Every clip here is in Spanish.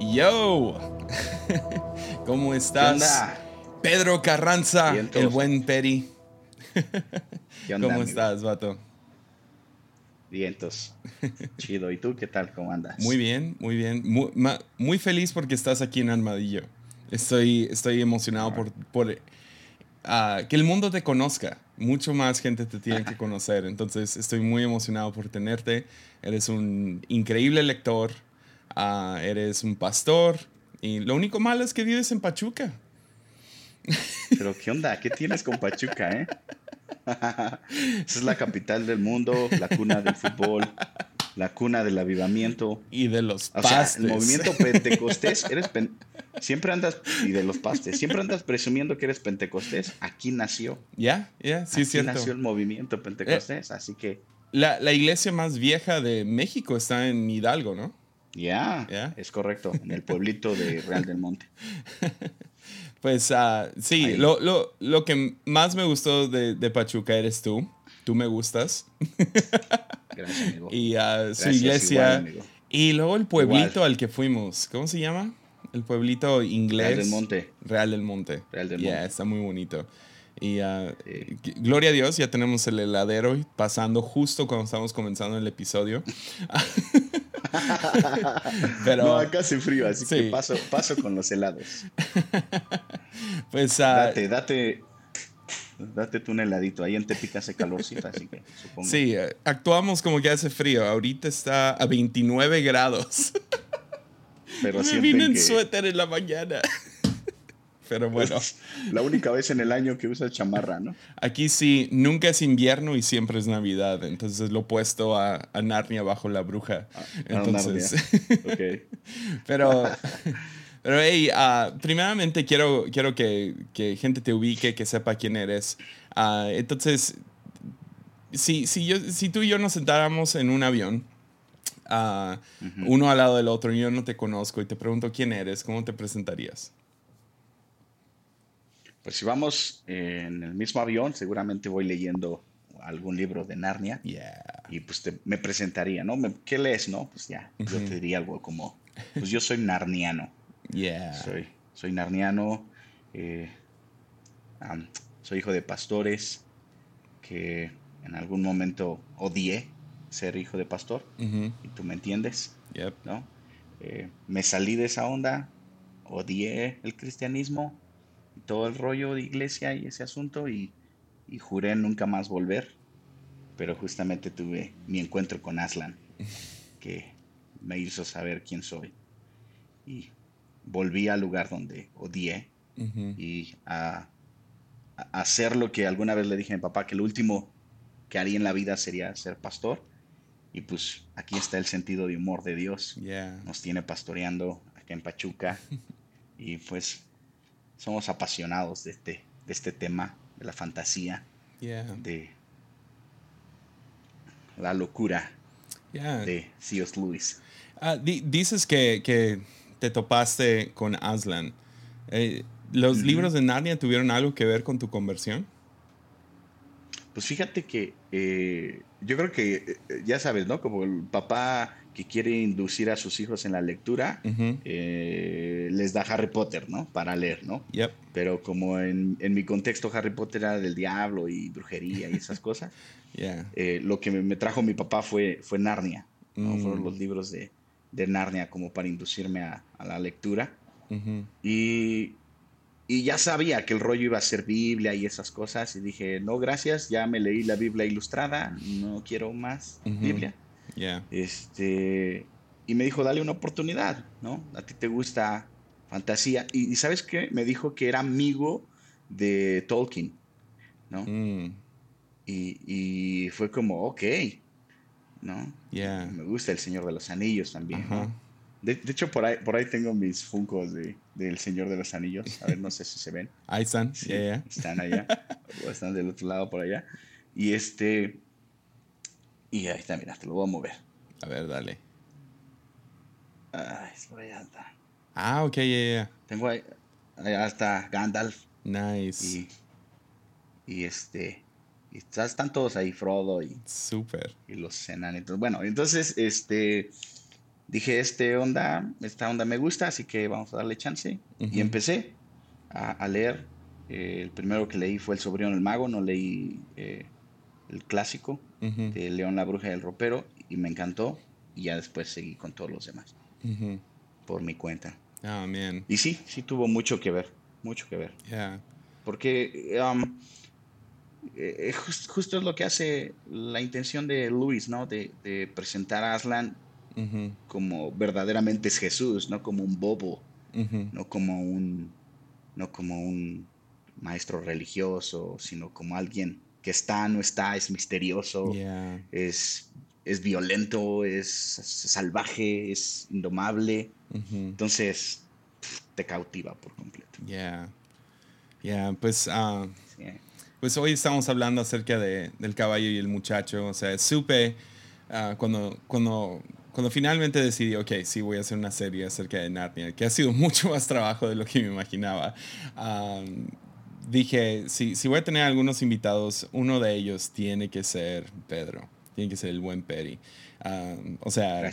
Yo, ¿cómo estás? Pedro Carranza, el buen Peri. ¿Cómo estás, vato? Vientos. Chido. ¿Y tú qué tal? ¿Cómo andas? Muy bien, muy bien. Muy, feliz porque estás aquí en Armadillo. Estoy, estoy emocionado por, por ah, que el mundo te conozca. Mucho más gente te tiene que conocer. Entonces estoy muy emocionado por tenerte. Eres un increíble lector. Ah, eres un pastor. Y lo único malo es que vives en Pachuca. Pero ¿qué onda? ¿Qué tienes con Pachuca, eh? Esa es la capital del mundo, la cuna del fútbol, la cuna del avivamiento. Y de los pastes. el movimiento pentecostés, eres siempre andas, y de los pastes, siempre andas presumiendo que eres pentecostés. Aquí nació. Ya, ya, sí, Aquí nació el movimiento pentecostés, así que... La, la, iglesia más vieja de México está en Hidalgo, ¿no? Ya, es correcto, en el pueblito de Real del Monte. Pues uh, sí, lo, lo, lo, que más me gustó de, de, Pachuca eres tú. Tú me gustas. Gracias, amigo. Y uh, su iglesia. y luego el pueblito al que fuimos. ¿Cómo se llama? El pueblito inglés. Real del Monte. Real del Monte. Real del Monte. está muy bonito. Y uh, gloria a Dios, ya tenemos el heladero pasando justo cuando estamos comenzando el episodio. Pero, no, acá hace frío, así que paso, paso con los helados. pues. Uh, date, date. Date tú un heladito. Ahí en Tepic hace calorcito, así que supongo. Sí, actuamos como que hace frío. Ahorita está a 29 grados. Pero Me vine en suéter en la mañana. Pero bueno. la única vez en el año que usa chamarra, ¿no? Aquí sí, nunca es invierno y siempre es Navidad. Entonces lo he puesto a, Narnia bajo la bruja. Ah, entonces. pero. Pero hey, uh, primeramente quiero, quiero que, que, gente te ubique, que sepa quién eres. Uh, entonces, si, si, yo, si tú y yo nos sentáramos en un avión, uh, uno al lado del otro, y yo no te conozco y te pregunto quién eres, ¿cómo te presentarías? Pues si vamos en el mismo avión, seguramente voy leyendo algún libro de Narnia. Y pues me presentaría, ¿no? ¿Qué lees, no? Pues ya, yo te diría algo como, pues yo soy narniano. Yeah. Soy, soy narniano, eh, soy hijo de pastores, que en algún momento odié ser hijo de pastor, y tú me entiendes, ¿no? Eh, me salí de esa onda, odié el cristianismo, todo el rollo de iglesia y ese asunto y, juré nunca más volver. Pero justamente tuve mi encuentro con Aslan, que me hizo saber quién soy. Y volví al lugar donde odié y a, hacer lo que alguna vez le dije a mi papá, que lo último que haría en la vida sería ser pastor. Y pues aquí está el sentido de humor de Dios. Nos tiene pastoreando acá en Pachuca. y pues somos apasionados de este, de este tema, de la fantasía, de la locura de C.S. Lewis. Ah, dices que, te topaste con Aslan. Eh, ¿Los libros de Narnia tuvieron algo que ver con tu conversión? Pues fíjate que eh, yo creo que, eh, ya sabes, ¿no? Como el papá que quiere inducir a sus hijos en la lectura, eh, les da Harry Potter, ¿no? Para leer, ¿no? Pero como en, mi contexto Harry Potter era del diablo y brujería y esas cosas, eh, lo que me, trajo mi papá fue, fue Narnia, mm. Fueron los libros de, Narnia como para inducirme a, la lectura. y, y ya sabía que el rollo iba a ser Biblia y esas cosas y dije, no, gracias, ya me leí la Biblia ilustrada, no quiero más Biblia. Este, y me dijo, dale una oportunidad, ¿no? A ti te gusta fantasía. Y, ¿sabes qué? Me dijo que era amigo de Tolkien, ¿no? Mm. Y, fue como, ok, ¿no? Me gusta El Señor de los Anillos también, de, hecho, por ahí, por ahí tengo mis funcos de, del Señor de los Anillos. A ver, no sé si se ven. Ahí están, Están allá. o están del otro lado por allá. Y este, y ahí está, mira, te lo voy a mover. A ver, dale. Ay, por allá está. Ah, ok, ya, ya. Tengo ahí, allá está Gandalf. Nice. Y, y este, y están todos ahí, Frodo y... Súper. Y los enanitos. Bueno, entonces, este... dije, este onda, esta onda me gusta, así que vamos a darle chance. Y empecé a, leer. Eh, el primero que leí fue El sobrino del mago, no leí eh, el clásico de León la bruja y el ropero y me encantó. Y ya después seguí con todos los demás. Por mi cuenta. Ah, Y sí, sí tuvo mucho que ver. Mucho que ver. Porque um, eh, justo es lo que hace la intención de Luis, ¿no? De, presentar a Aslan como verdaderamente es Jesús, no como un bobo, no como un, no como un maestro religioso, sino como alguien que está, no está, es misterioso, es, es violento, es salvaje, es indomable. Entonces, te cautiva por completo. Ya, ya, pues, uh, pues hoy estamos hablando acerca de, del caballo y el muchacho. O sea, supe uh, cuando, cuando, cuando finalmente decidí, ok, sí, voy a hacer una serie acerca de Narnia, que ha sido mucho más trabajo de lo que me imaginaba. Um, dije, si, si voy a tener algunos invitados, uno de ellos tiene que ser Pedro, tiene que ser el buen Peri. Um, o sea,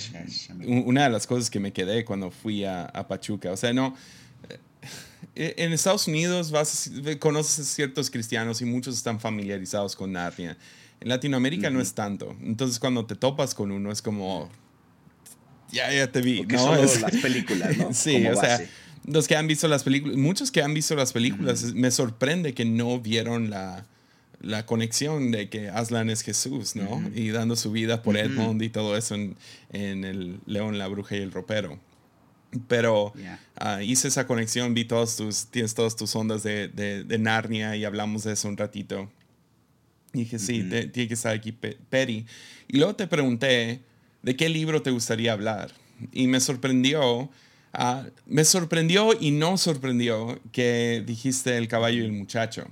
una de las cosas que me quedé cuando fui a, a Pachuca, o sea, no, eh, en Estados Unidos vas, conoces a ciertos cristianos y muchos están familiarizados con Narnia. En Latinoamérica no es tanto. Entonces cuando te topas con uno es como, ya, ya te vi. ¿no? Solo las películas, ¿no? sí, o sea, los que han visto las películas, muchos que han visto las películas, me sorprende que no vieron la, la conexión de que Aslan es Jesús, ¿no? Y dando su vida por Edmond y todo eso en, en, el León, la Bruja y el Ropero. Pero ah, hice esa conexión, vi todos tus, tienes todas tus ondas de, de, Narnia y hablamos de eso un ratito. Y dije, sí, tiene que estar aquí Perry. Y luego te pregunté, ¿de qué libro te gustaría hablar? Y me sorprendió Ah, me sorprendió y no sorprendió que dijiste el caballo y el muchacho.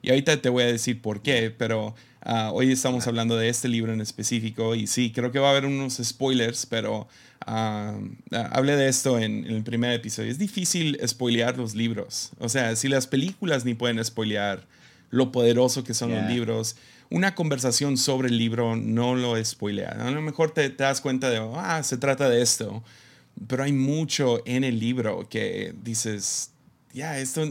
Y ahorita te voy a decir por qué, pero ah, hoy estamos hablando de este libro en específico y sí, creo que va a haber unos spoilers, pero uh, hablé de esto en, el primer episodio. Es difícil spoilear los libros. O sea, si las películas ni pueden spoilear lo poderoso que son los libros, una conversación sobre el libro no lo spoilea. A lo mejor te, te das cuenta de, ah, se trata de esto pero hay mucho en el libro que dices, ya, esto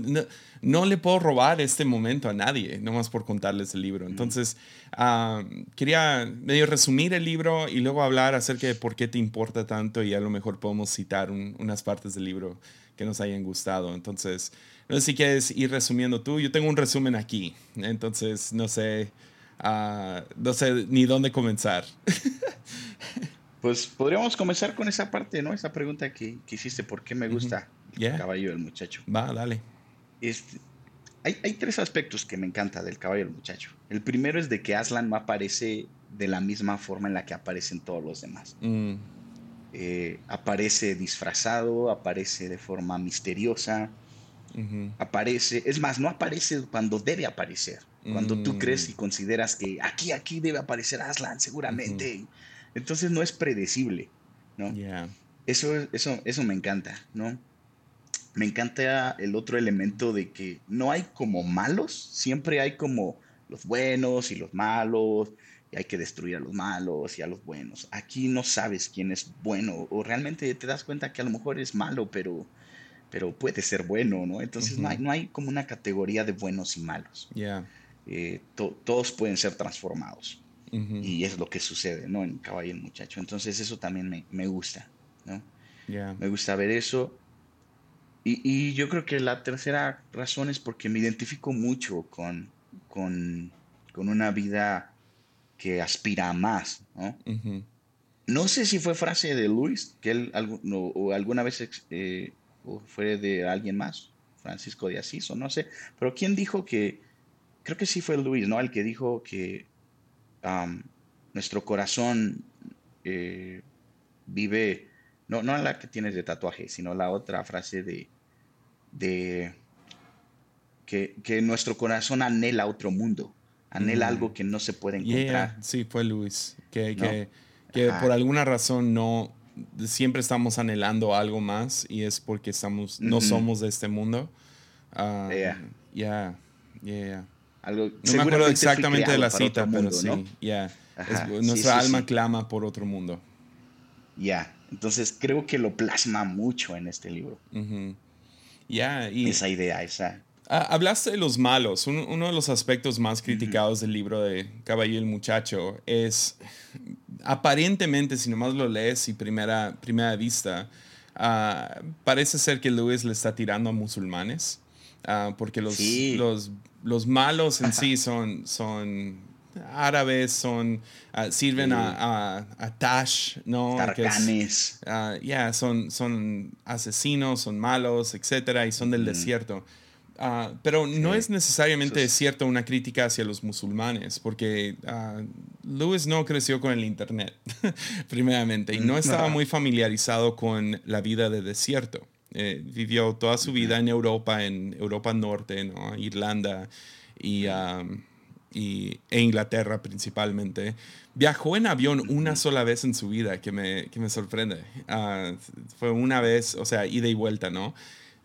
no, le puedo robar este momento a nadie, nomás por contarles el libro. Entonces, ah, quería medio resumir el libro y luego hablar acerca de por qué te importa tanto y a lo mejor podemos citar unas partes del libro que nos hayan gustado. Entonces, no sé si quieres ir resumiendo tú. Yo tengo un resumen aquí, entonces no sé, ah, no sé ni dónde comenzar. Pues podríamos comenzar con esa parte, ¿no? Esa pregunta que, hiciste, ¿por qué me gusta el caballo del muchacho? Va, dale. Este, hay, hay, tres aspectos que me encanta del caballo del muchacho. El primero es de que Aslan no aparece de la misma forma en la que aparecen todos los demás. Mm. Eh, aparece disfrazado, aparece de forma misteriosa, aparece, es más, no aparece cuando debe aparecer. Cuando tú crees y mm. consideras que aquí, aquí debe aparecer Aslan seguramente. Entonces no es predecible, ¿no? Eso, eso, eso me encanta, ¿no? Me encanta el otro elemento de que no hay como malos, siempre hay como los buenos y los malos, y hay que destruir a los malos y a los buenos. Aquí no sabes quién es bueno, o realmente te das cuenta que a lo mejor es malo, pero, pero puede ser bueno, ¿no? Entonces no, hay, no hay como una categoría de buenos y malos. Eh, todos pueden ser transformados. Y es lo que sucede, ¿no? En Caballo el Muchacho. Entonces eso también me, me gusta, ¿no? Me gusta ver eso. Y, y, yo creo que la tercera razón es porque me identifico mucho con, con, con una vida que aspira a más, ¿no? No sé si fue frase de Luis, que él o alguna vez eh, o fue de alguien más, Francisco de Asís, o no sé, pero ¿quién dijo que, creo que sí fue Luis, ¿no? El que dijo que nuestro corazón eh, vive, no, no la que tienes de tatuaje, sino la otra frase de, de que, nuestro corazón anhela otro mundo, anhela mm. algo que no se puede encontrar. Sí, fue Luis, que, que, por alguna razón no, siempre estamos anhelando algo más y es porque estamos, no somos de este mundo. Ya, ya, no me acuerdo exactamente de la cita, pero sí, ya. nuestra alma clama por otro mundo. Ya, Entonces creo que lo plasma mucho en este libro. Ya, y esa idea, esa. Ah, hablaste de los malos. uno de los aspectos más criticados del libro de Caballo y el Muchacho es, aparentemente, si nomás lo lees y primera, primera vista, ah, parece ser que Lewis le está tirando a musulmanes, ah, porque los, los, los, malos en sí son, son árabes, son, sirven a, Tash, ¿no? Tarcanes. Ya, son, son asesinos, son malos, etcétera, y son del desierto. Ah, pero no es necesariamente cierto una crítica hacia los musulmanes, porque uh, Lewis no creció con el Internet, primeramente, y no estaba muy familiarizado con la vida de desierto. Eh, vivió toda su vida en Europa, en Europa Norte, ¿no? Irlanda y, y, e Inglaterra principalmente. Viajó en avión una sola vez en su vida, que me, que me sorprende. Ah, fue una vez, o sea, ida y vuelta, ¿no?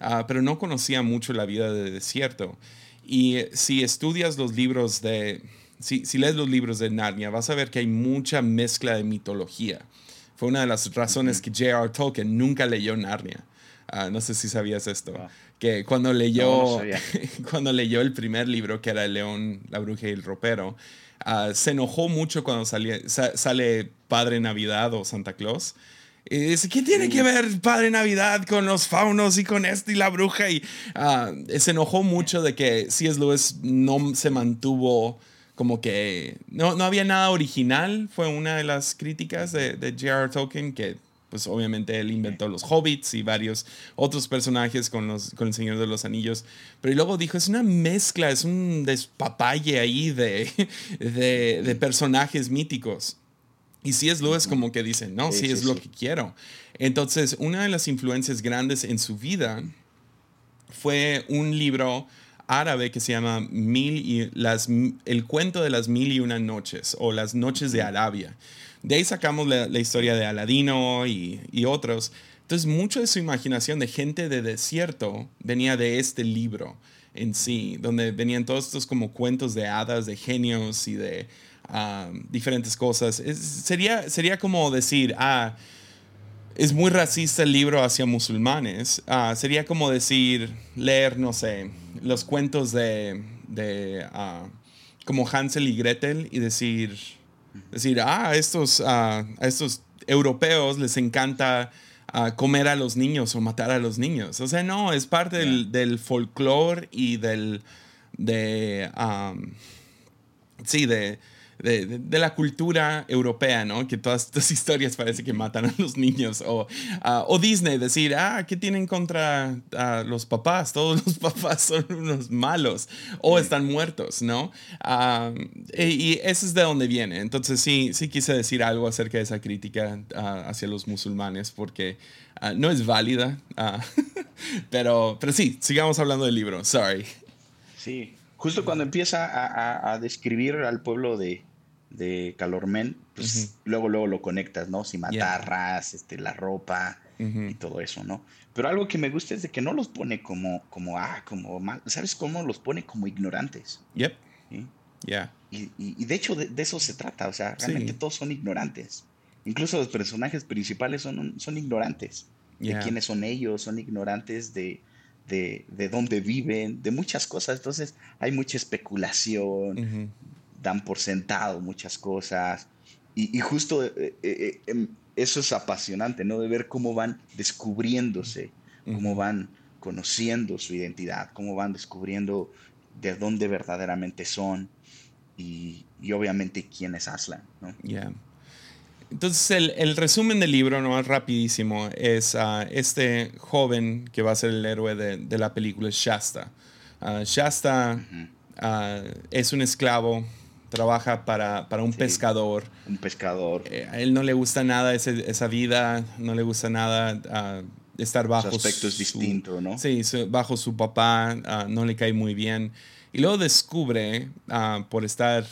Ah, pero no conocía mucho la vida de desierto. Y si estudias los libros de, si, si lees los libros de Narnia, vas a ver que hay mucha mezcla de mitología. Fue una de las razones que J.R. Tolkien nunca leyó Narnia. Ah, no sé si sabías esto. Ah. Que cuando leyó, cuando leyó el primer libro, que era El León, la Bruja y el Ropero, se enojó mucho cuando sale Padre Navidad o Santa Claus y dice, ¿qué tiene que ver Padre Navidad con los faunos y con esto y la bruja? Y ah, se enojó mucho de que C.S. Lewis no se mantuvo como que no, no había nada original. Fue una de las críticas de, de J.R.R. Tolkien, que pues obviamente él inventó los hobbits y varios otros personajes con, los, con el Señor de los Anillos. Pero luego dijo, es una mezcla, es un despapalle ahí de, de, de personajes míticos. Y si es Lewis como que dice, no, sí, es lo que quiero. Entonces, una de las influencias grandes en su vida fue un libro árabe que se llama Mil y las, El cuento de las mil y una noches o las noches de Arabia. De ahí sacamos la, historia de Aladino y, otros. Entonces, mucho de su imaginación de gente de desierto venía de este libro en sí, donde venían todos estos como cuentos de hadas, de genios y de diferentes cosas. sería, sería como decir, ah, es muy racista el libro hacia musulmanes. Ah, sería como decir, leer, no sé, los cuentos de, de ah, como Hansel y Gretel y decir, decir, ah, estos, a estos europeos les encanta comer a los niños o matar a los niños. O sea, no, es parte del, del folclore y del, de, sí, de, de, la cultura europea, ¿no? Que todas estas historias parece que matan a los niños. O, ah, o Disney, decir, ah, ¿qué tienen contra ah, los papás? Todos los papás son unos malos o están muertos, ¿no? Ah, y, eso es de donde viene. Entonces sí, sí quise decir algo acerca de esa crítica hacia los musulmanes porque no es válida. pero, pero sí, sigamos hablando del libro, sorry. Sí, justo cuando empieza a, describir al pueblo de, de Calormen, pues luego, luego lo conectas, ¿no? Si matarras, este, la ropa y todo eso, ¿no? Pero algo que me gusta es de que no los pone como, como, ah, como mal, ¿sabes cómo? Los pone como ignorantes. Yep. Yeah. Y, y, de hecho de, eso se trata, o sea, realmente todos son ignorantes. Incluso los personajes principales son, son ignorantes de quiénes son ellos, son ignorantes de, de, de, dónde viven, de muchas cosas. Entonces hay mucha especulación, dan por sentado muchas cosas. Y, justo eh, eh, eh, em, eso es apasionante, ¿no? De ver cómo van descubriéndose, cómo van conociendo su identidad, cómo van descubriendo de dónde verdaderamente son y, obviamente quién es Aslan, ¿no? Entonces, el, resumen del libro, no rapidísimo, es uh, este joven que va a ser el héroe de, la película, Shasta. Uh, Shasta es un esclavo trabaja para, para un pescador. Un pescador. Eh, a él no le gusta nada esa vida, no le gusta nada ah, estar bajo. Su aspecto es distinto, ¿no? Sí, bajo su papá, ah, no le cae muy bien. Y luego descubre, ah, por estar,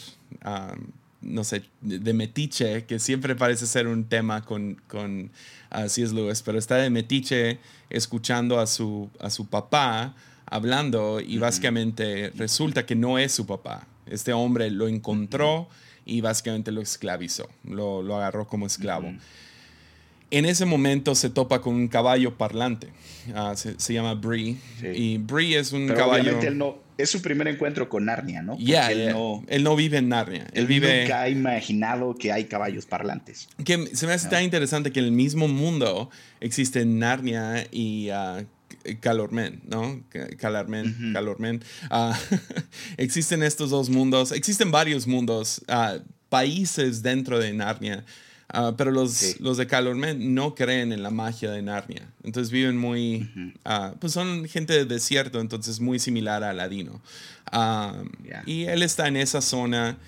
no sé, de metiche, que siempre parece ser un tema con, con C.S. Lewis, pero está de metiche escuchando a su, a su papá hablando y básicamente resulta que no es su papá este hombre lo encontró y básicamente lo esclavizó, lo, agarró como esclavo. en ese momento se topa con un caballo parlante. Ah, se, llama Bree. Y Bree es un caballo. Obviamente él no, es su primer encuentro con Narnia, ¿no? Ya, él, no, él no vive en Narnia. Él, vive. Nunca ha imaginado que hay caballos parlantes. Que se me hace tan interesante que en el mismo mundo existen Narnia y uh, Calormen, ¿no? Calormen, Calormen. Ah, existen estos dos mundos. Existen varios mundos, países dentro de Narnia Ah, pero los, los de Calormen no creen en la magia de Narnia. Entonces viven muy. Ah, pues son gente de desierto, entonces muy similar a Aladino. Ah, y él está en esa zona.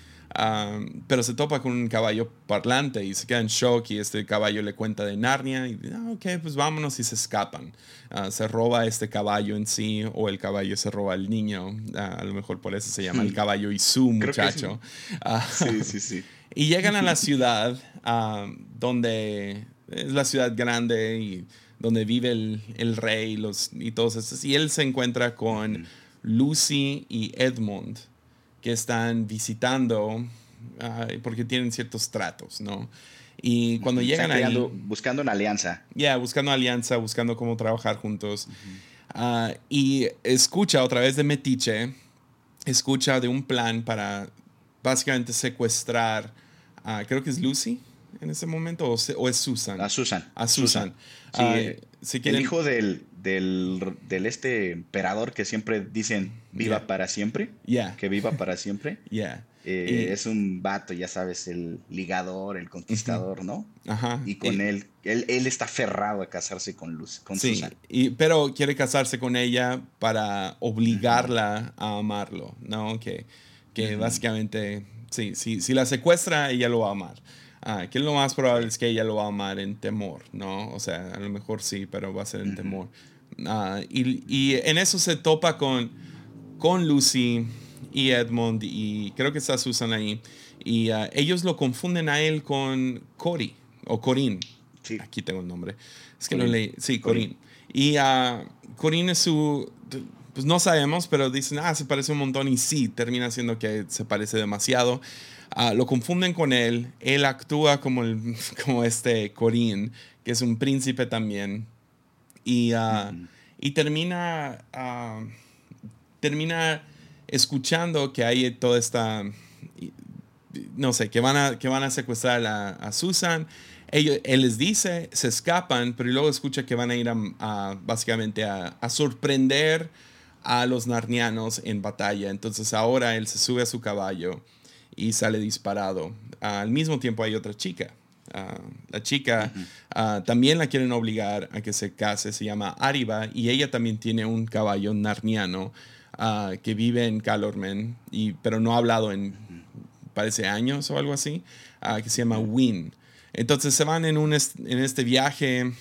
Pero se topa con un caballo parlante y se queda en shock y este caballo le cuenta de Narnia y ok, pues vámonos y se escapan. se roba este caballo en sí o el caballo se roba al niño. a lo mejor por eso se llama el caballo y su muchacho. sí, sí, sí. Y llegan a la ciudad donde es la ciudad grande y donde vive el, rey los, y todos estos. Y él se encuentra con Lucy y Edmund, que están visitando porque tienen ciertos tratos, ¿no? Y cuando llegan ahí... Buscando una alianza. Ya, buscando alianza, buscando cómo trabajar juntos. Ah, y escucha otra vez de Metiche, escucha de un plan para básicamente secuestrar, a, creo que es Lucy, en ese momento o, es Susan? A Susan. A Susan. Ah, el hijo del, del, este emperador que siempre dicen viva para siempre. Yeah. Que viva para siempre. Yeah. Eh, es un vato, ya sabes, el ligador, el conquistador, ¿no? Ajá. Y con él, él, él, está aferrado a casarse con Luz, con sí, Y, pero quiere casarse con ella para obligarla a amarlo, ¿no? Que, que básicamente, sí, sí, si la secuestra, ella lo va a amar. Ah, que lo más probable es que ella lo va a amar en temor, ¿no? O sea, a lo mejor sí, pero va a ser en temor. Ah, y, y, en eso se topa con, con Lucy y Edmund y creo que está Susan ahí. Y ah, ellos lo confunden a él con Cory o Corín. Sí. Aquí tengo el nombre. Es que no leí. Sí, Corín. Y Corín es su... Pues no sabemos, pero dicen, ah, se parece un montón y sí, termina siendo que se parece demasiado. Ah, lo confunden con él. Él actúa como, el, como este Corín, que es un príncipe también. Y, ah, y termina, ah, termina escuchando que hay toda esta, no sé, que van a, que van a secuestrar a, Susan. Ellos, él les dice, se escapan, pero luego escucha que van a ir a, básicamente a, a, sorprender a los narnianos en batalla. Entonces ahora él se sube a su caballo y sale disparado. al mismo tiempo hay otra chica. Ah, la chica ah, también la quieren obligar a que se case, se llama Ariba y ella también tiene un caballo narniano ah, que vive en Calormen, y, pero no ha hablado en, parece, años o algo así, que se llama Win. Entonces se van en, un en este viaje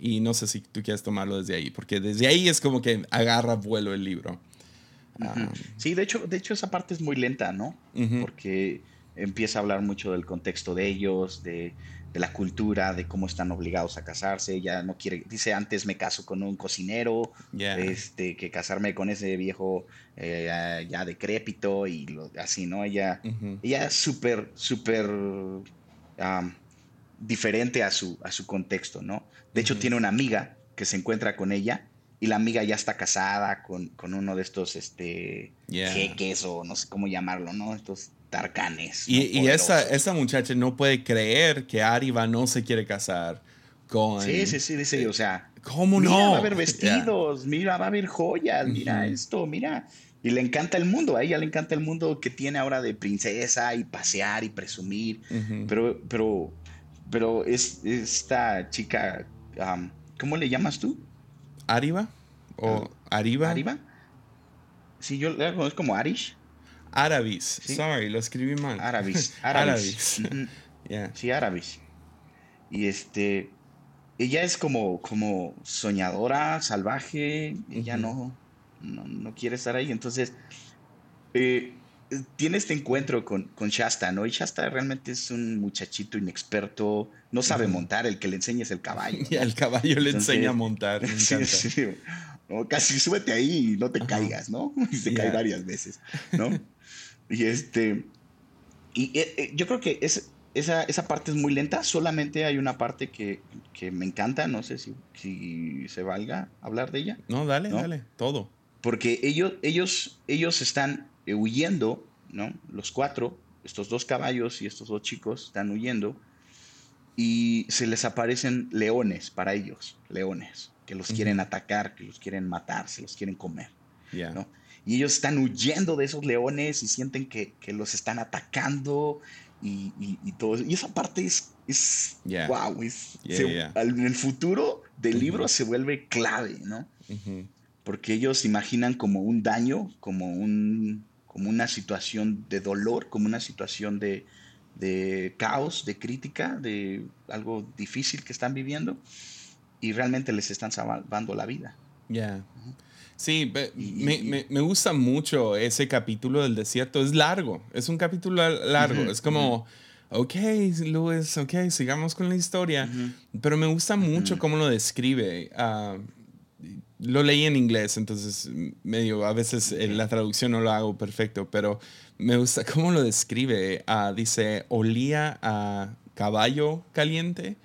y no sé si tú quieres tomarlo desde ahí, porque desde ahí es como que agarra vuelo el libro. Sí, de hecho, de hecho esa parte es muy lenta, ¿no? Porque empieza a hablar mucho del contexto de ellos, de, la cultura, de cómo están obligados a casarse. Ya no quiere, dice antes me caso con un cocinero, este, que casarme con ese viejo eh, ya decrépito y así, ¿no? Ella, ella es súper, súper diferente a su, a su contexto, ¿no? De hecho, tiene una amiga que se encuentra con ella y la amiga ya está casada con, uno de estos este, jeques o no sé cómo llamarlo, ¿no? Estos tarcanes. Y, y esa, muchacha no puede creer que Ariba no se quiere casar con... Sí, sí, sí, dice, o sea... ¿Cómo no? Mira, va a haber vestidos, mira, va a haber joyas, mira esto, mira. Y le encanta el mundo, a ella le encanta el mundo que tiene ahora de princesa y pasear y presumir. Pero, pero, pero es esta chica, ¿cómo le llamas tú? Ariba o Ariba. ¿Ariba? Sí, yo la conozco como Arish. Arabis. Sorry, lo escribí mal. Arabis. Arabis. Sí, Arabis. Y este. Ella es como, como soñadora, salvaje. Ella no, no, quiere estar ahí. Entonces. Eh, tiene este encuentro con, con, Shasta, ¿no? Y Shasta realmente es un muchachito inexperto, no sabe montar, el que le enseña es el caballo. Y al caballo le enseña a montar. sí, sí. casi súbete ahí y no te caigas, ¿no? Y se cae varias veces, ¿no? y este. Y eh, eh, yo creo que es, esa, esa, parte es muy lenta, solamente hay una parte que, me encanta, no sé si, si, se valga hablar de ella. No, dale, dale, todo. Porque ellos, ellos, ellos están huyendo, ¿no? Los cuatro, estos dos caballos y estos dos chicos están huyendo y se les aparecen leones para ellos, leones, que los quieren atacar, que los quieren matar, se los quieren comer. ¿no? Y ellos están huyendo de esos leones y sienten que, que los están atacando y, y, todo eso. Y esa parte es, es wow, en el futuro del libro se vuelve clave, ¿no? Porque ellos imaginan como un daño, como, un, como una situación de dolor, como una situación de, de caos, de crítica, de algo difícil que están viviendo y realmente les están salvando la vida. Ya. Sí, me, me, gusta mucho ese capítulo del desierto. Es largo, es un capítulo largo. es como, ok, Luis, ok, sigamos con la historia. Pero me gusta mucho cómo lo describe. Lo leí en inglés, entonces medio, a veces eh, la traducción no lo hago perfecto, pero me gusta cómo lo describe. Ah, dice, olía a caballo caliente,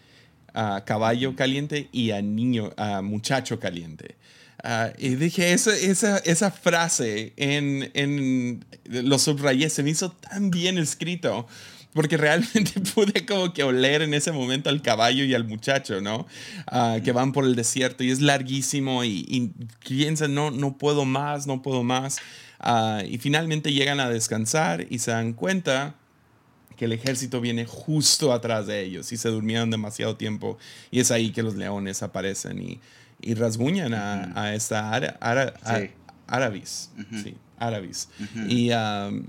a caballo caliente y a niño, a muchacho caliente. Ah, y dije, esa, esa, esa frase en, en, lo subrayé, se me hizo tan bien escrito, porque realmente pude como que oler en ese momento al caballo y al muchacho, ¿no? Ah, que van por el desierto y es larguísimo y, y piensan, no, no puedo más, no puedo más. Ah, y finalmente llegan a descansar y se dan cuenta que el ejército viene justo atrás de ellos y se durmieron demasiado tiempo y es ahí que los leones aparecen y y rasguñan a, a esta ara, ara, árabes. Sí, árabes. y,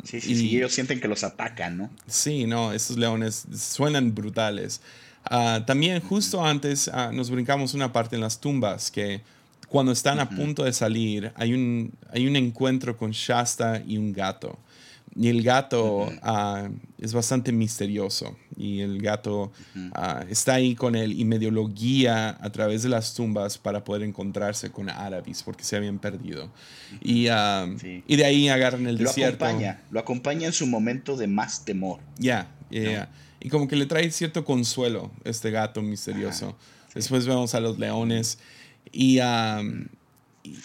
sí, sí, y, ellos sienten que los atacan, ¿no? Sí, no, estos leones suenan brutales. Ah, también justo antes ah, nos brincamos una parte en las tumbas que cuando están a punto de salir hay un, hay un encuentro con Shasta y un gato. Y el gato ah, es bastante misterioso. Y el gato ah, está ahí con él y medio lo guía a través de las tumbas para poder encontrarse con árabes porque se habían perdido. Y, ah, y de ahí agarran el desierto. Acompaña, lo acompaña en su momento de más temor. Ya, Y como que le trae cierto consuelo este gato misterioso. Después vemos a los leones y, y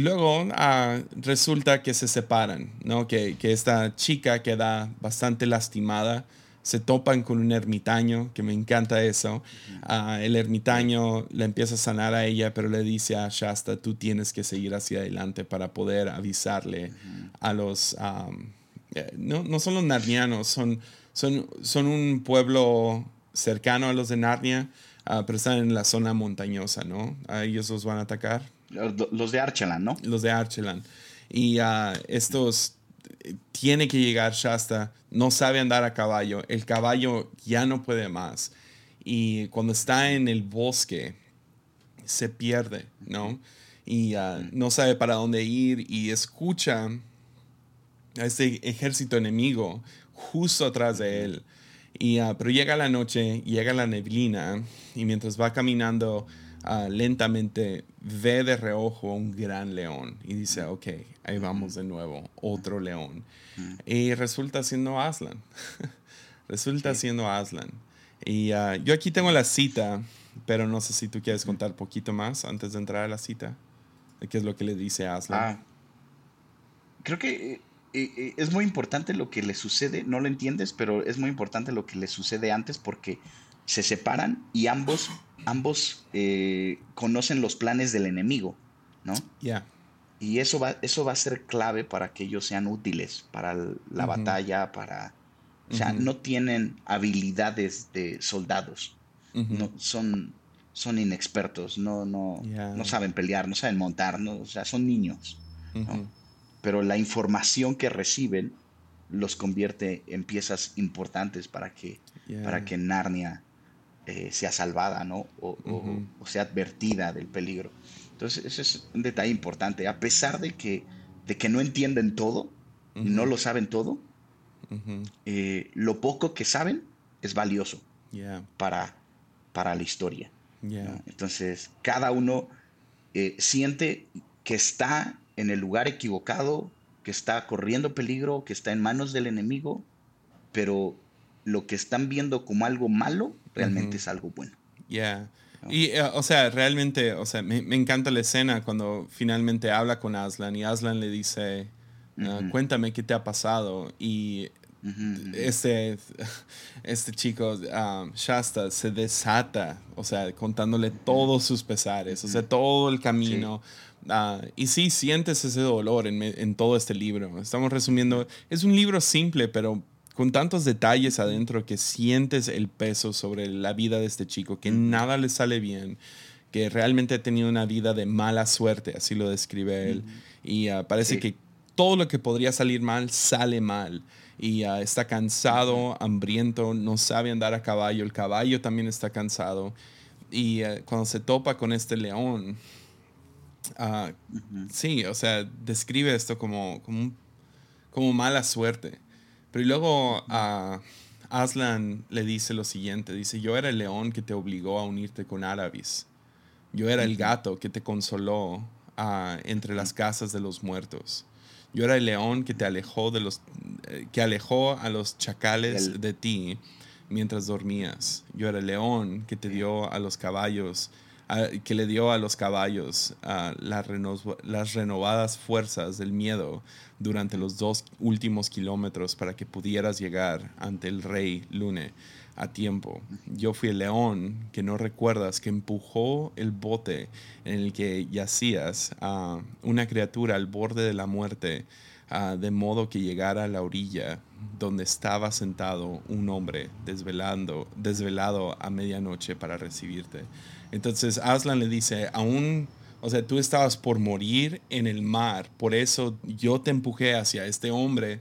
luego ah, resulta que se separan, ¿no? Que, que, esta chica queda bastante lastimada. Se topan con un ermitaño, que me encanta eso. Ah, el ermitaño le empieza a sanar a ella, pero le dice a Shasta, tú tienes que seguir hacia adelante para poder avisarle a los... Eh, no, no, son los narnianos, son, son, son un pueblo cercano a los de Narnia, ah, pero están en la zona montañosa, ¿no? A ellos los van a atacar. Los de Archelan, ¿no? Los de Archelan. Y uh, estos tiene que llegar Shasta, no sabe andar a caballo, el caballo ya no puede más. Y cuando está en el bosque, se pierde, ¿no? Y uh, no sabe para dónde ir y escucha a este ejército enemigo justo atrás de él. Y, uh, pero llega la noche, llega la neblina y mientras va caminando Ah, lentamente ve de reojo un gran león y dice, ok, ahí vamos de nuevo, otro león. Y resulta siendo Aslan. resulta siendo Aslan. Y ah, yo aquí tengo la cita, pero no sé si tú quieres contar poquito más antes de entrar a la cita. De qué es lo que le dice Aslan. Ah, creo que eh, eh, es muy importante lo que le sucede, no lo entiendes, pero es muy importante lo que le sucede antes porque se separan y ambos ambos eh, conocen los planes del enemigo, ¿no? Ya. Y eso va, eso va a ser clave para que ellos sean útiles para la batalla, para... O sea, no tienen habilidades de soldados. no, son, son inexpertos, no, no, no saben pelear, no saben montar, no, o sea, son niños. Pero la información que reciben los convierte en piezas importantes para que, para que Narnia eh, sea salvada, ¿no? O, sea advertida del peligro. Entonces, ese es un detalle importante. A pesar de que, de que no entienden todo, no lo saben todo, eh, lo poco que saben es valioso para, para la historia. Entonces, cada uno eh, siente que está en el lugar equivocado, que está corriendo peligro, que está en manos del enemigo, pero lo que están viendo como algo malo realmente es algo bueno. Yeah. Y, eh, o sea, realmente, o sea, me, encanta la escena cuando finalmente habla con Aslan y Aslan le dice, ah, cuéntame qué te ha pasado. Y este, este chico, um, Shasta, se desata, o sea, contándole todos sus pesares, o sea, todo el camino. Ah, y sí, sientes ese dolor en, en, todo este libro. Estamos resumiendo, es un libro simple, pero con tantos detalles adentro que sientes el peso sobre la vida de este chico, que nada le sale bien, que realmente ha tenido una vida de mala suerte, así lo describe él. Y ah, parece que todo lo que podría salir mal sale mal. Y ah, está cansado, hambriento, no sabe andar a caballo, el caballo también está cansado. Y ah, cuando se topa con este león, sí, o sea, describe esto como, como, como mala suerte. Pero luego a Aslan le dice lo siguiente, dice, yo era el león que te obligó a unirte con Arabis. Yo era el gato que te consoló ah, entre las casas de los muertos. Yo era el león que te alejó de los eh, que alejó a los chacales de ti mientras dormías. Yo era el león que te dio a los caballos que le dio a los caballos las renovadas fuerzas del miedo durante los dos últimos kilómetros para que pudieras llegar ante el rey Lune a tiempo. Yo fui el león que no recuerdas que empujó el bote en el que yacías a una criatura al borde de la muerte de modo que llegara a la orilla donde estaba sentado un hombre desvelando, desvelado a medianoche para recibirte. Entonces Aslan le dice, aún, o sea, tú estabas por morir en el mar, por eso yo te empujé hacia este hombre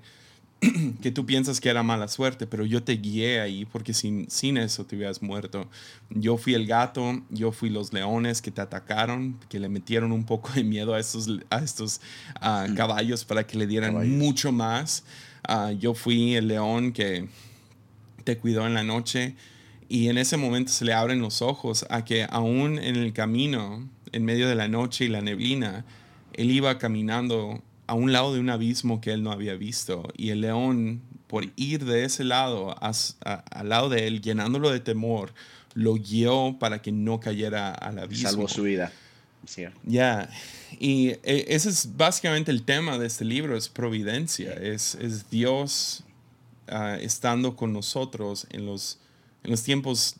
que tú piensas que era mala suerte, pero yo te guié ahí porque sin, sin eso te hubieras muerto. Yo fui el gato, yo fui los leones que te atacaron, que le metieron un poco de miedo a estos, a estos ah, mm. caballos para que le dieran mucho más. Ah, yo fui el león que te cuidó en la noche y en ese momento se le abren los ojos a que aún en el camino, en medio de la noche y la neblina, él iba caminando a un lado de un abismo que él no había visto. Y el león, por ir de ese lado al lado de él, llenándolo de temor, lo guió para que no cayera al abismo. Salvó su vida. Ya, y eh, ese es básicamente el tema de este libro, es providencia, es, es Dios ah, estando con nosotros en los en los tiempos,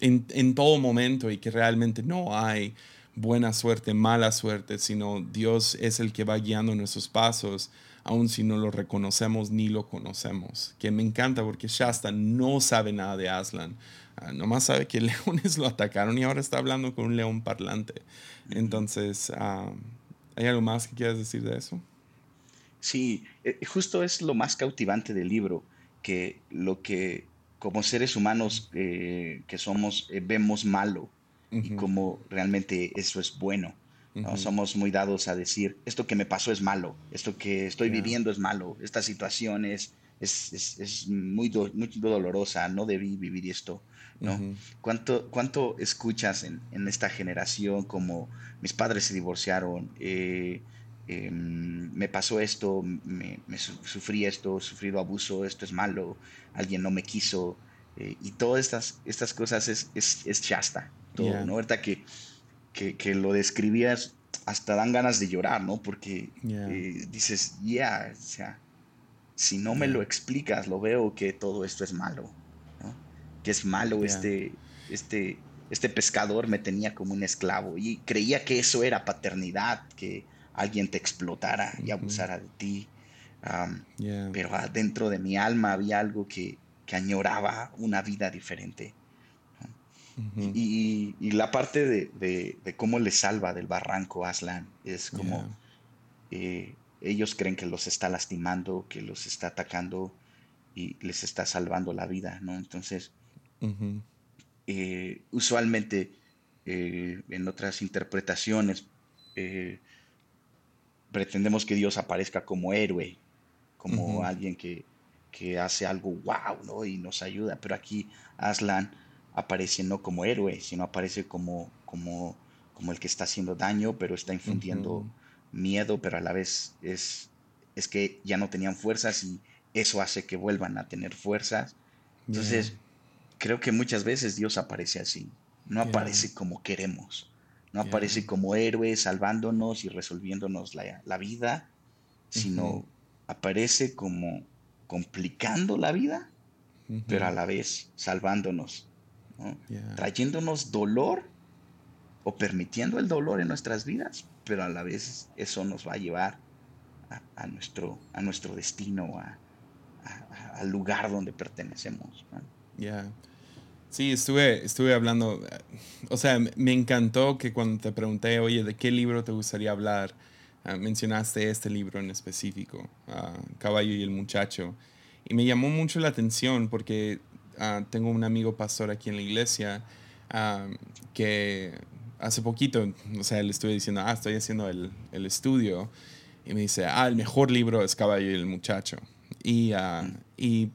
en, en todo momento y que realmente no hay buena suerte, mala suerte, sino Dios es el que va guiando nuestros pasos, aun si no lo reconocemos ni lo conocemos. Que me encanta porque Shasta no sabe nada de Aslan. Uh, nomás sabe que leones lo atacaron y ahora está hablando con un león parlante. Entonces, uh, ¿hay algo más que quieras decir de eso? Sí, eh, justo es lo más cautivante del libro, que lo que como seres humanos eh, que somos, eh, vemos malo y como realmente eso es bueno. ¿no? Somos muy dados a decir, esto que me pasó es malo, esto que estoy viviendo es malo, esta situación es, es, muy, muy, dolorosa, no debí vivir esto. ¿no? ¿Cuánto, ¿Cuánto escuchas en, en, esta generación como mis padres se divorciaron? Eh, Em, me pasó esto, me, sufrí esto, sufrido abuso, esto es malo, alguien no me quiso, eh, y todas estas, estas cosas es, es, es chasta, todo, ¿no? Ahorita que, que, lo describías, hasta dan ganas de llorar, ¿no? Porque eh, dices, ya, o sea, si no me lo explicas, lo veo que todo esto es malo, ¿no? Que es malo este, este, este pescador me tenía como un esclavo y creía que eso era paternidad, que alguien te explotara y abusara de ti. Pero dentro de mi alma había algo que, añoraba una vida diferente. Y, la parte de, cómo le salva del barranco Aslan es como eh, ellos creen que los está lastimando, que los está atacando y les está salvando la vida, ¿no? Entonces, eh, usualmente eh, en otras interpretaciones, pretendemos que Dios aparezca como héroe, como alguien que, hace algo wow, ¿no? Y nos ayuda. Pero aquí Aslan aparece no como héroe, sino aparece como, como, como el que está haciendo daño, pero está infundiendo miedo, pero a la vez es, es que ya no tenían fuerzas y eso hace que vuelvan a tener fuerzas. Entonces, creo que muchas veces Dios aparece así. No aparece como queremos. No aparece como héroe salvándonos y resolviéndonos la, vida, sino aparece como complicando la vida, pero a la vez salvándonos, trayéndonos dolor o permitiendo el dolor en nuestras vidas, pero a la vez eso nos va a llevar a, nuestro, a nuestro destino, al lugar donde pertenecemos. Ya. Sí, estuve, estuve hablando, o sea, me encantó que cuando te pregunté, oye, ¿de qué libro te gustaría hablar? Ah, mencionaste este libro en específico, ah, Caballo y el Muchacho. Y me llamó mucho la atención porque ah, tengo un amigo pastor aquí en la iglesia que hace poquito, o sea, le estuve diciendo, ah, estoy haciendo el, el, estudio. Y me dice, ah, el mejor libro es Caballo y el Muchacho. Y, y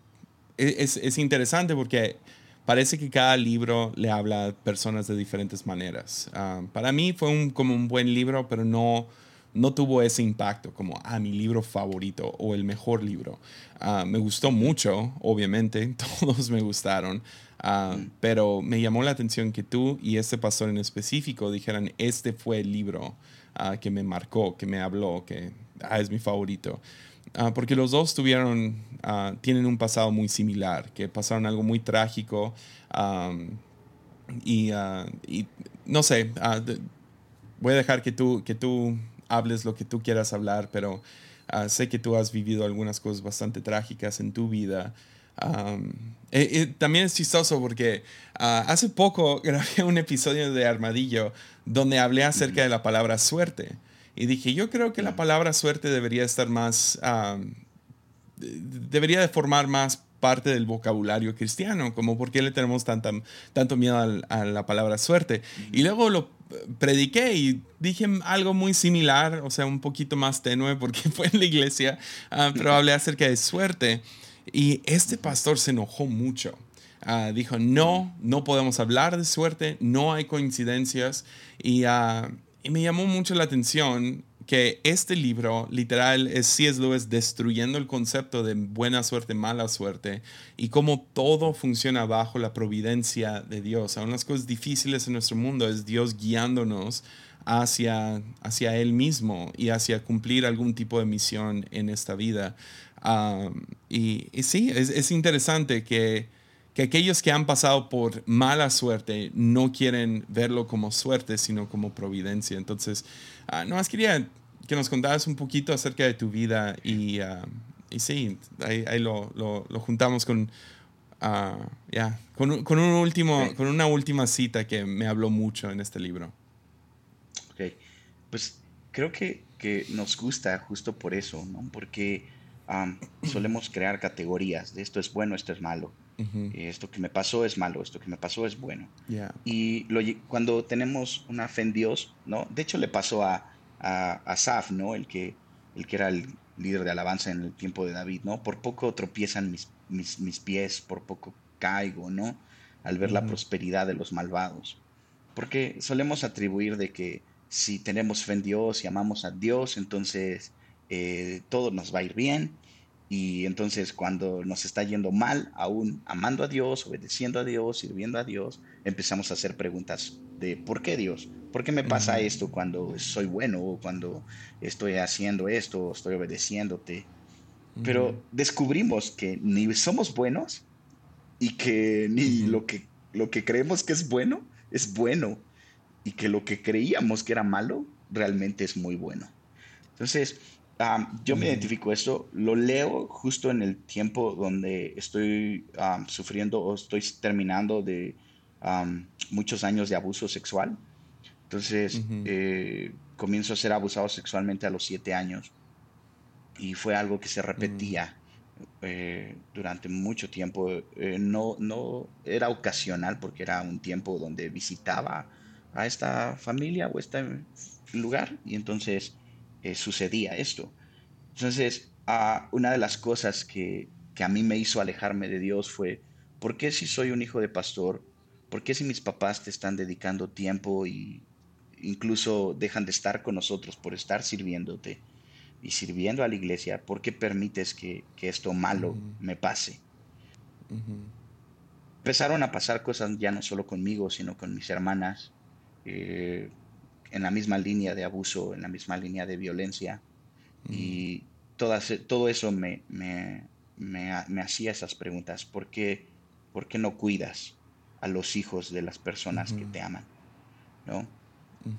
e, es, es interesante porque parece que cada libro le habla a personas de diferentes maneras. Ah, para mí fue un, como un buen libro, pero no, no tuvo ese impacto como, ah, mi libro favorito o el mejor libro. Ah, me gustó mucho, obviamente, todos me gustaron, ah, pero me llamó la atención que tú y este pastor en específico dijeran, este fue el libro que me marcó, que me habló, que es mi favorito. Ah, porque los dos tuvieron, ah, tienen un pasado muy similar, que pasaron algo muy trágico y, ah, y, no sé, voy a dejar que tú, que tú hables lo que tú quieras hablar, pero sé que tú has vivido algunas cosas bastante trágicas en tu vida. Eh, eh, también es chistoso porque hace poco grabé un episodio de Armadillo donde hablé acerca de la palabra suerte. Y dije, yo creo que la palabra suerte debería estar más, debería de formar más parte del vocabulario cristiano, como por qué le tenemos tanta, tanto miedo a, la palabra suerte. Y luego lo prediqué y dije algo muy similar, o sea, un poquito más tenue porque fue en la iglesia, ah, pero hablé acerca de suerte. Y este pastor se enojó mucho. Ah, dijo, no, no podemos hablar de suerte, no hay coincidencias. Y, uh, y me llamó mucho la atención que este libro, literal, es C.S. Lewis destruyendo el concepto de buena suerte, mala suerte, y cómo todo funciona bajo la providencia de Dios. Aún las cosas difíciles en nuestro mundo es Dios guiándonos hacia, hacia Él mismo y hacia cumplir algún tipo de misión en esta vida. Ah, y, sí, es, es interesante que que aquellos que han pasado por mala suerte no quieren verlo como suerte, sino como providencia. Entonces, uh, no más quería que nos contaras un poquito acerca de tu vida y, uh, y sí, ahí, ahí lo, lo, lo, juntamos con, uh, ya con, con, un último, con una última cita que me habló mucho en este libro. Ok, pues creo que, que nos gusta justo por eso, ¿no? Porque solemos crear categorías de esto es bueno, esto es malo. Esto que me pasó es malo, esto que me pasó es bueno. Y cuando tenemos una fe en Dios, ¿no? De hecho le pasó a, a, Saf, ¿no? El que, el que era el líder de alabanza en el tiempo de David, ¿no? Por poco tropiezan mis, mis, mis pies, por poco caigo, ¿no? Al ver la prosperidad de los malvados. Porque solemos atribuir de que si tenemos fe en Dios y amamos a Dios, entonces eh, todo nos va a ir bien y entonces cuando nos está yendo mal, aún amando a Dios, obedeciendo a Dios, sirviendo a Dios, empezamos a hacer preguntas de ¿por qué Dios? ¿Por qué me pasa esto cuando soy bueno o cuando estoy haciendo esto o estoy obedeciéndote? Pero descubrimos que ni somos buenos y que ni lo, que, lo que creemos que es bueno es bueno y que lo que creíamos que era malo realmente es muy bueno. Entonces, yo me identifico esto, lo leo justo en el tiempo donde estoy sufriendo o estoy terminando de muchos años de abuso sexual. Entonces, eh, comienzo a ser abusado sexualmente a los siete años y fue algo que se repetía eh, durante mucho tiempo. Eh, no, no era ocasional porque era un tiempo donde visitaba a esta familia o este lugar y entonces eh, sucedía esto. Entonces, una de las cosas que, a mí me hizo alejarme de Dios fue, ¿por qué si soy un hijo de pastor? ¿Por qué si mis papás te están dedicando tiempo y incluso dejan de estar con nosotros por estar sirviéndote y sirviendo a la iglesia? ¿Por qué permites que, esto malo me pase? empezaron a pasar cosas ya no solo conmigo, sino con mis hermanas, eh, en la misma línea de abuso, en la misma línea de violencia. Y todo eso me, me, me, hacía esas preguntas. ¿Por qué, ¿Por qué, no cuidas a los hijos de las personas que te aman? ¿No?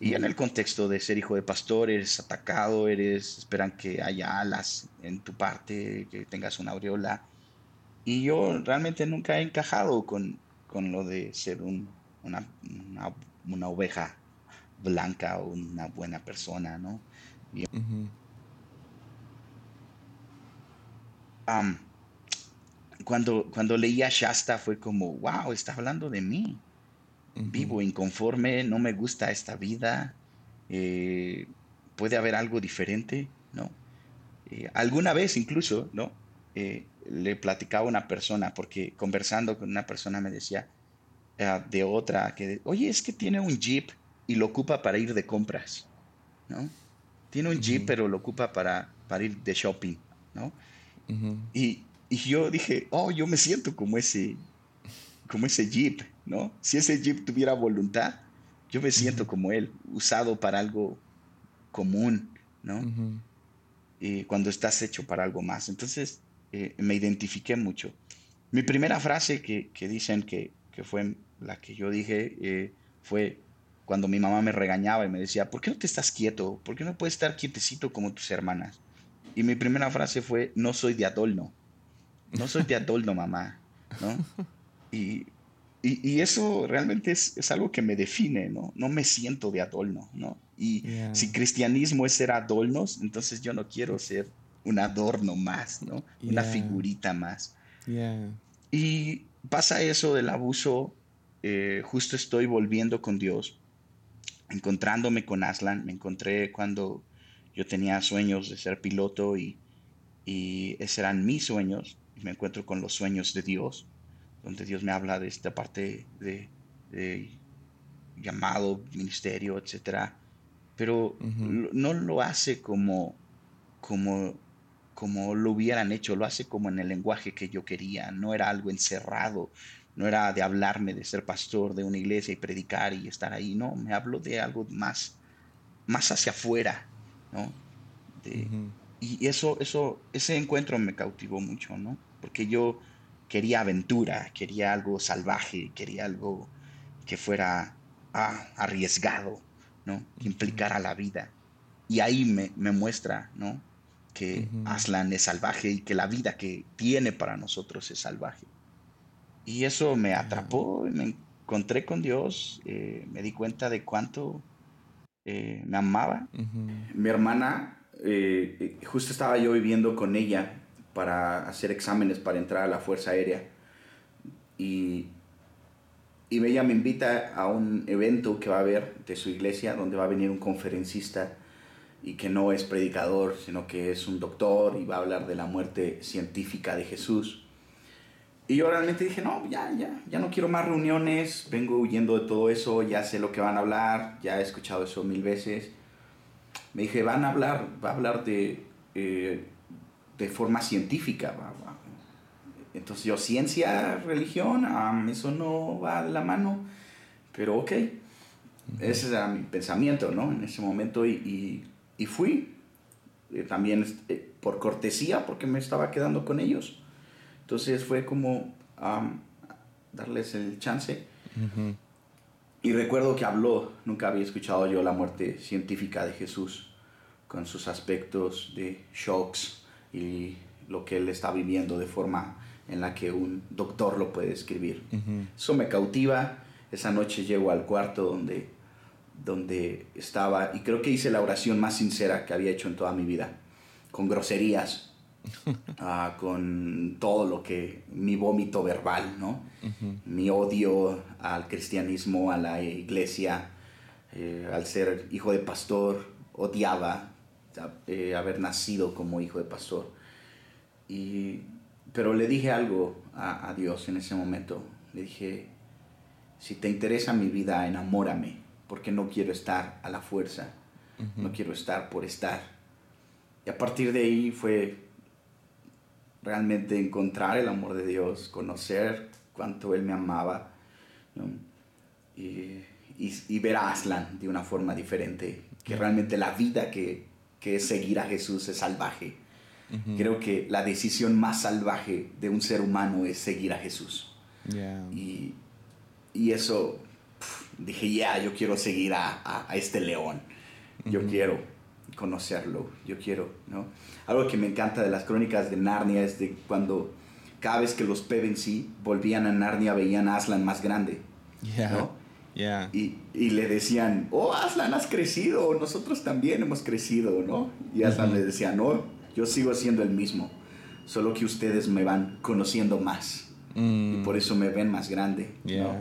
Y en el contexto de ser hijo de pastor, eres atacado, eres, esperan que haya alas en tu parte, que tengas una aureola. Y yo realmente nunca he encajado con, con lo de ser un, una, una, oveja blanca o una buena persona, ¿no? cuando, cuando leía Shasta fue como, wow, está hablando de mí. Vivo inconforme, no me gusta esta vida. Eh, puede haber algo diferente, ¿no? Eh, alguna vez incluso, ¿no? Eh, le platicaba a una persona, porque conversando con una persona me decía de otra que, oye, es que tiene un jeep y lo ocupa para ir de compras, ¿no? Tiene un jeep, pero lo ocupa para, para ir de shopping, ¿no? y, y yo dije, oh, yo me siento como ese, como ese jeep, ¿no? Si ese jeep tuviera voluntad, yo me siento como él, usado para algo común, ¿no? Y cuando estás hecho para algo más. Entonces, eh, me identifiqué mucho. Mi primera frase que, que dicen que, que, fue la que yo dije eh, fue cuando mi mamá me regañaba y me decía, ¿por qué no te estás quieto? ¿Por qué no puedes estar quietecito como tus hermanas? Y mi primera frase fue, no soy de adorno. No soy de adorno, mamá. ¿no? Y, y, eso realmente es, es, algo que me define, ¿no? No me siento de adorno, ¿no? Y si cristianismo es ser adornos, entonces yo no quiero ser un adorno más, ¿no? Una figurita más. Y pasa eso del abuso, eh, justo estoy volviendo con Dios, encontrándome con Aslan, me encontré cuando yo tenía sueños de ser piloto y, y esos eran mis sueños, me encuentro con los sueños de Dios donde Dios me habla de esta parte de, llamado, ministerio, etc. Pero no lo hace como, como, como lo hubieran hecho, lo hace como en el lenguaje que yo quería, no era algo encerrado, no era de hablarme de ser pastor de una iglesia y predicar y estar ahí, no, me hablo de algo más, más hacia afuera, ¿no? Y eso, eso, ese encuentro me cautivó mucho, ¿no? Porque yo quería aventura, quería algo salvaje, quería algo que fuera ah, arriesgado, ¿no? Que implicara la vida. Y ahí me, muestra, ¿no? Que Aslan es salvaje y que la vida que tiene para nosotros es salvaje. Y eso me atrapó, me encontré con Dios, eh, me di cuenta de cuánto eh, me amaba. Mi hermana, eh, justo estaba yo viviendo con ella para hacer exámenes para entrar a la Fuerza Aérea. Y, y ella me invita a un evento que va a haber de su iglesia, donde va a venir un conferencista y que no es predicador, sino que es un doctor y va a hablar de la muerte científica de Jesús. Y yo realmente dije, no, ya, ya, ya no quiero más reuniones, vengo huyendo de todo eso, ya sé lo que van a hablar, ya he escuchado eso mil veces. Me dije, van a hablar, va a hablar de eh, de forma científica. Entonces yo, ciencia, religión, eso no va de la mano, pero ok. Ese era mi pensamiento, ¿no? En ese momento y, y, fui. Eh, también eh, por cortesía, porque me estaba quedando con ellos. Entonces fue como darles el chance. Y recuerdo que habló, nunca había escuchado yo la muerte científica de Jesús, con sus aspectos de shocks, y lo que él está viviendo de forma en la que un doctor lo puede escribir. Eso me cautiva. Esa noche llego al cuarto donde, donde estaba y creo que hice la oración más sincera que había hecho en toda mi vida, con groserías, ah, con todo lo que, mi vómito verbal, ¿no? Mi odio al cristianismo, a la iglesia, eh, al ser hijo de pastor, odiaba eh, haber nacido como hijo de pastor. Y, pero le dije algo a, Dios en ese momento. Le dije, si te interesa mi vida, enamórame, porque no quiero estar a la fuerza, no quiero estar por estar. Y a partir de ahí fue realmente encontrar el amor de Dios, conocer cuánto él me amaba. Y, y, ver a Aslan de una forma diferente, que realmente la vida que, que es seguir a Jesús es salvaje. Creo que la decisión más salvaje de un ser humano es seguir a Jesús. Y, y, eso, dije, ya, yo quiero seguir a, a, este león. Yo quiero conocerlo, yo quiero, ¿no? Algo que me encanta de las crónicas de Narnia es de cuando cada vez que los Pevensey volvían a Narnia veían a Aslan más grande, ¿no? Y, y, le decían, oh Aslan, has crecido, nosotros también hemos crecido, ¿no? Y Aslan le decía, no, yo sigo siendo el mismo, solo que ustedes me van conociendo más. Y mm. por eso me ven más grande, ¿no?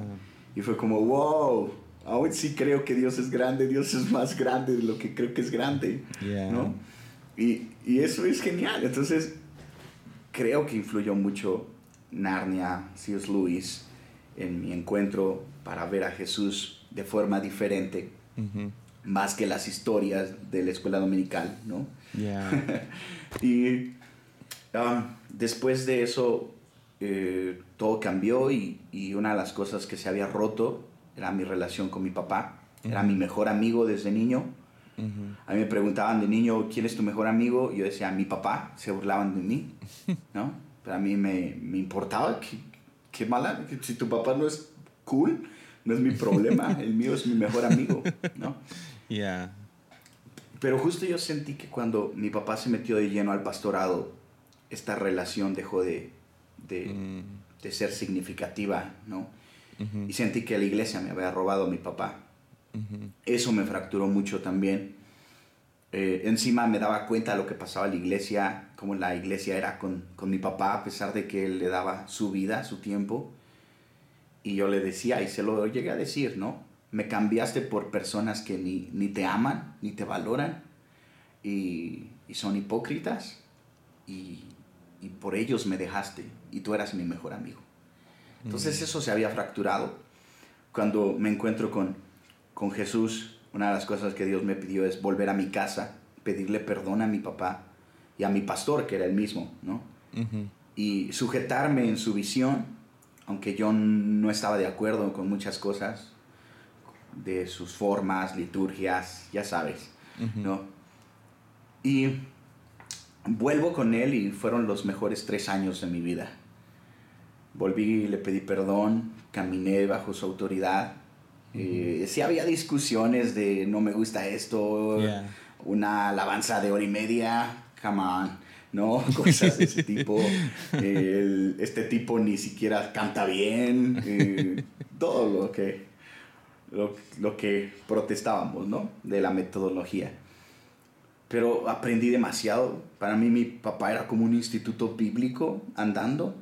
Y fue como, wow, aún sí creo que Dios es grande, Dios es más grande de lo que creo que es grande, ¿no? Y, y eso es genial. Entonces, creo que influyó mucho Narnia, C.S. Lewis, en mi encuentro para ver a Jesús de forma diferente, más que las historias de la escuela dominical, ¿no? y um, después de eso, eh, todo cambió y, y, una de las cosas que se había roto era mi relación con mi papá. Era mi mejor amigo desde niño. A mí me preguntaban de niño, ¿quién es tu mejor amigo? Yo decía, mi papá. Se burlaban de mí, ¿no? Pero a mí me, me importaba que, qué mala, si tu papá no es cool, no es mi problema, el mío es mi mejor amigo, ¿no? Yeah. Pero justo yo sentí que cuando mi papá se metió de lleno al pastorado, esta relación dejó de, de, mm. de ser significativa, ¿no? Y sentí que la iglesia me había robado a mi papá. Eso me fracturó mucho también. Eh, encima me daba cuenta de lo que pasaba en la iglesia, como la iglesia era con, con, mi papá, a pesar de que él le daba su vida, su tiempo. Y yo le decía, y se lo llegué a decir, ¿no? Me cambiaste por personas que ni, ni te aman, ni te valoran, y, y son hipócritas, y, y, por ellos me dejaste, y tú eras mi mejor amigo. Entonces mm. eso se había fracturado. Cuando me encuentro con, con Jesús, una de las cosas que Dios me pidió es volver a mi casa, pedirle perdón a mi papá y a mi pastor, que era el mismo, ¿no? Y sujetarme en su visión, aunque yo no estaba de acuerdo con muchas cosas, de sus formas, liturgias, ya sabes, ¿no? Y vuelvo con él y fueron los mejores tres años de mi vida. Volví, le pedí perdón, caminé bajo su autoridad eh, sí había discusiones de no me gusta esto, una alabanza de hora y media, come on, ¿no? Cosas de ese tipo. este tipo ni siquiera canta bien, eh, todo lo que, lo, lo, que protestábamos, ¿no? De la metodología. Pero aprendí demasiado. Para mí mi papá era como un instituto bíblico andando.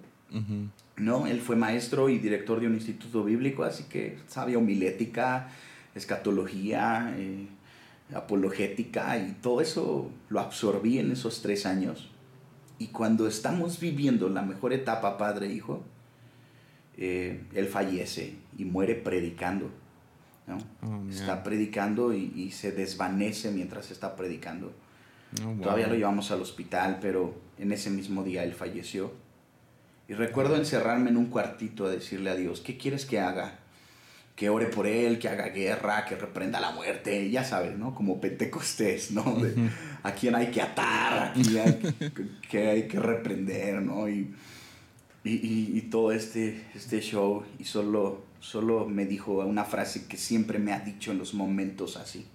¿No? Él fue maestro y director de un instituto bíblico, así que sabía homilética, escatología, eh, apologética y todo eso lo absorbí en esos tres años. Y cuando estamos viviendo la mejor etapa padre-hijo, eh, él fallece y muere predicando. Oh, está predicando y, se desvanece mientras está predicando. Oh, Todavía lo llevamos al hospital, pero en ese mismo día él falleció. Y recuerdo encerrarme en un cuartito a decirle a Dios, ¿qué quieres que haga? Que ore por él, que haga guerra, que reprenda la muerte, ya sabes, ¿no? Como Pentecostés, ¿no? a quién hay que atar, a quién hay que, hay que reprender, ¿no? Y, y, y, todo este, este show, y solo, solo me dijo una frase que siempre me ha dicho en los momentos así,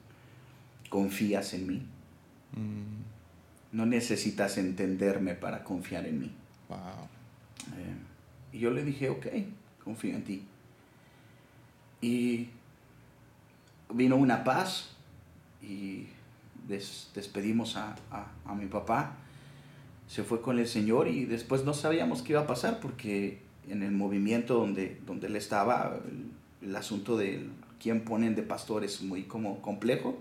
confías en mí. Mm. No necesitas entenderme para confiar en mí. Wow. Eh, y yo le dije, ok, confío en ti. Y vino una paz y despedimos a, a, mi papá. Se fue con el Señor y después no sabíamos qué iba a pasar porque en el movimiento donde, donde él estaba, el, asunto de quién ponen de pastor es muy como complejo.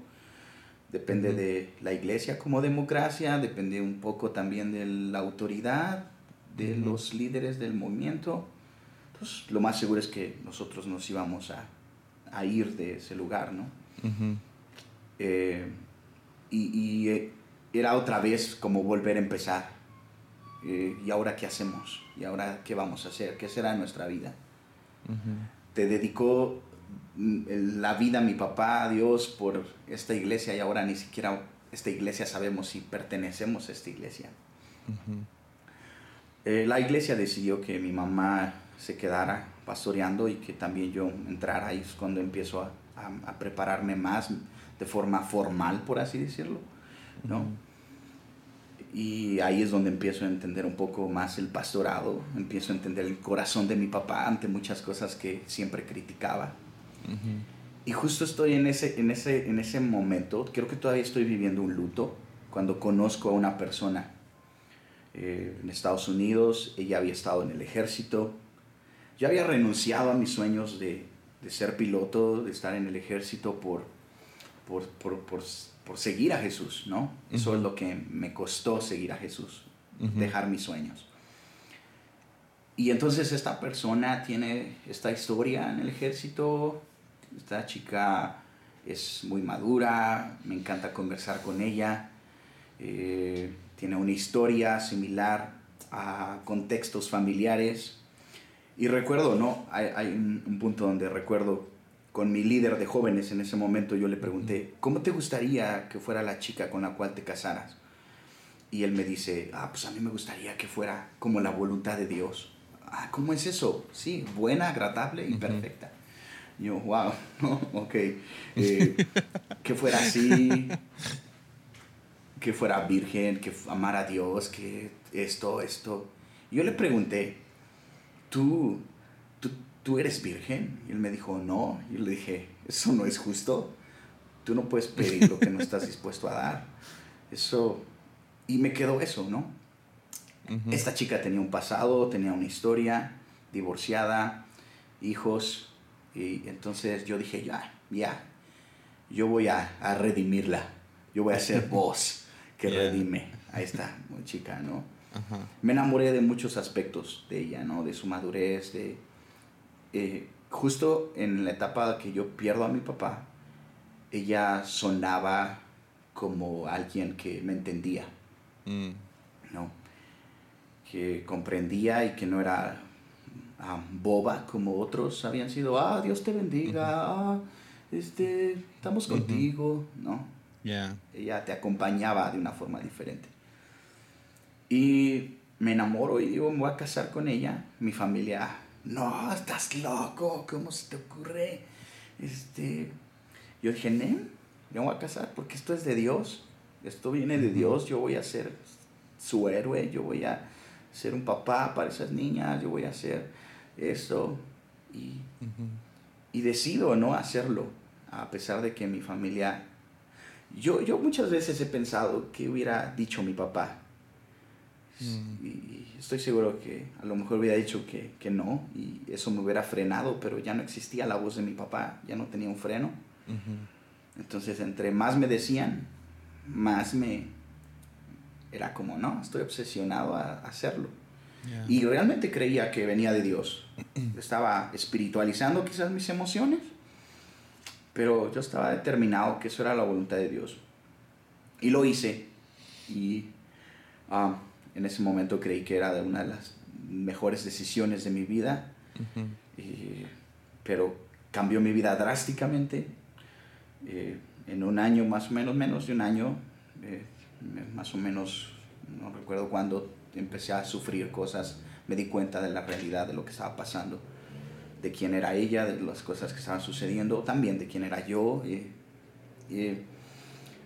Depende de la iglesia como democracia, depende un poco también de la autoridad, de los líderes del movimiento, pues lo más seguro es que nosotros nos íbamos a, a ir de ese lugar, ¿no? Eh, y, y eh, era otra vez como volver a empezar. Eh, ¿Y ahora qué hacemos? ¿Y ahora qué vamos a hacer? ¿Qué será nuestra vida? Te dedicó mm, la vida mi papá, a Dios, por esta iglesia y ahora ni siquiera esta iglesia sabemos si pertenecemos a esta iglesia. Eh, la iglesia decidió que mi mamá se quedara pastoreando y que también yo entrara ahí es cuando empiezo a, prepararme más de forma formal, por así decirlo, ¿no? Y ahí es donde empiezo a entender un poco más el pastorado, empiezo a entender el corazón de mi papá ante muchas cosas que siempre criticaba. Y justo estoy en ese, en, ese, en ese momento, creo que todavía estoy viviendo un luto, cuando conozco a una persona eh, en Estados Unidos, ella había estado en el ejército, yo había renunciado a mis sueños de, de ser piloto, de estar en el ejército por, por, por, por por seguir a Jesús, ¿no? Eso es lo que me costó seguir a Jesús, dejar mis sueños. Y entonces esta persona tiene esta historia en el ejército, esta chica es muy madura, me encanta conversar con ella, eh, tiene una historia similar a contextos familiares. Y recuerdo, ¿no? Hay, un, punto donde recuerdo con mi líder de jóvenes en ese momento, yo le pregunté, ¿cómo te gustaría que fuera la chica con la cual te casaras? Y él me dice, ah, pues a mí me gustaría que fuera como la voluntad de Dios. Ah, ¿cómo es eso? Sí, buena, agradable y perfecta. yo, wow, no, ok. Eh, que fuera así, que fuera virgen, que amara a Dios, que esto, esto. Yo le pregunté, ¿tú ¿tú eres virgen? Y él me dijo, no. Y yo le dije, eso no es justo. Tú no puedes pedir lo que no estás dispuesto a dar. Eso... Y me quedó eso, ¿no? Esta chica tenía un pasado, tenía una historia, divorciada, hijos. Y entonces yo dije, ya, ya, yo voy a, redimirla. Yo voy a ser vos que redime a esta chica, ¿no? Me enamoré de muchos aspectos de ella, ¿no? De su madurez, de, eh, justo en la etapa que yo pierdo a mi papá, ella sonaba como alguien que me entendía, mm. ¿no? Que comprendía y que no era ah, boba como otros habían sido, ah, Dios te bendiga, ah, este, estamos contigo, ¿no? Ella te acompañaba de una forma diferente. Y me enamoro y digo, me voy a casar con ella. Mi familia no, estás loco, ¿cómo se te ocurre? Este, yo dije, no, me voy a casar porque esto es de Dios, esto viene de Dios, yo voy a ser su héroe, yo voy a ser un papá para esas niñas, yo voy a hacer eso. Y, y decido no hacerlo, a pesar de que mi familia... Yo, yo muchas veces he pensado que hubiera dicho mi papá. Mm. Y, estoy seguro que a lo mejor hubiera dicho que, que, no y eso me hubiera frenado, pero ya no existía la voz de mi papá, ya no tenía un freno. Entonces, entre más me decían, más me... Era como, no, estoy obsesionado a hacerlo. Y realmente creía que venía de Dios. Estaba espiritualizando quizás mis emociones, pero yo estaba determinado que eso era la voluntad de Dios. Y lo hice. Y ah, en ese momento creí que era una de las mejores decisiones de mi vida, pero cambió mi vida drásticamente. Eh, en un año, más o menos, menos de un año, eh, más o menos, no recuerdo cuándo, empecé a sufrir cosas, me di cuenta de la realidad de lo que estaba pasando, de quién era ella, de las cosas que estaban sucediendo, también de quién era yo.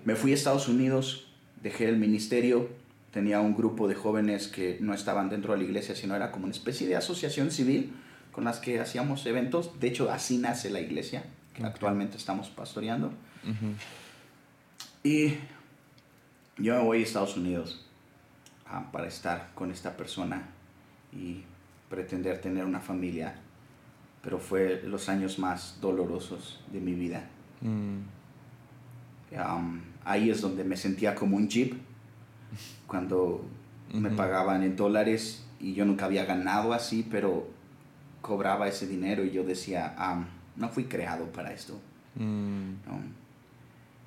me fui a Estados Unidos, dejé el ministerio, tenía un grupo de jóvenes que no estaban dentro de la iglesia, sino era como una especie de asociación civil con las que hacíamos eventos. De hecho, así nace la iglesia que actualmente estamos pastoreando. Y yo me voy a Estados Unidos ah, para estar con esta persona y pretender tener una familia, pero fue los años más dolorosos de mi vida. Mm. ahí es donde me sentía como un jeep cuando me pagaban en dólares y yo nunca había ganado así, pero cobraba ese dinero y yo decía, ah, no fui creado para esto. Mm.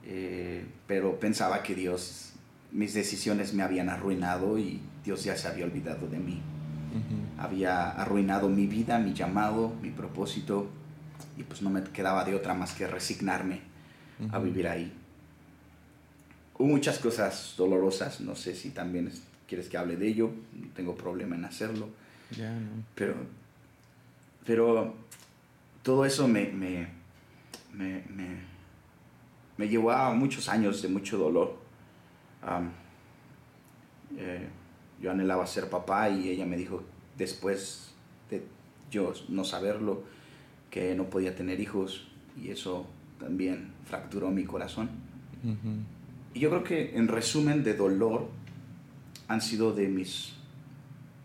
Eh, pero pensaba que Dios, mis decisiones me habían arruinado y Dios ya se había olvidado de mí. Había arruinado mi vida, mi llamado, mi propósito, y pues no me quedaba de otra más que resignarme a vivir ahí. Hubo muchas cosas dolorosas, no sé si también quieres que hable de ello, no tengo problema en hacerlo. Pero, pero todo eso me, me, me, me, llevó a muchos años de mucho dolor. Eh, yo anhelaba ser papá y ella me dijo después de yo no saberlo que no podía tener hijos y eso también fracturó mi corazón. Y yo creo que en resumen de dolor han sido de mis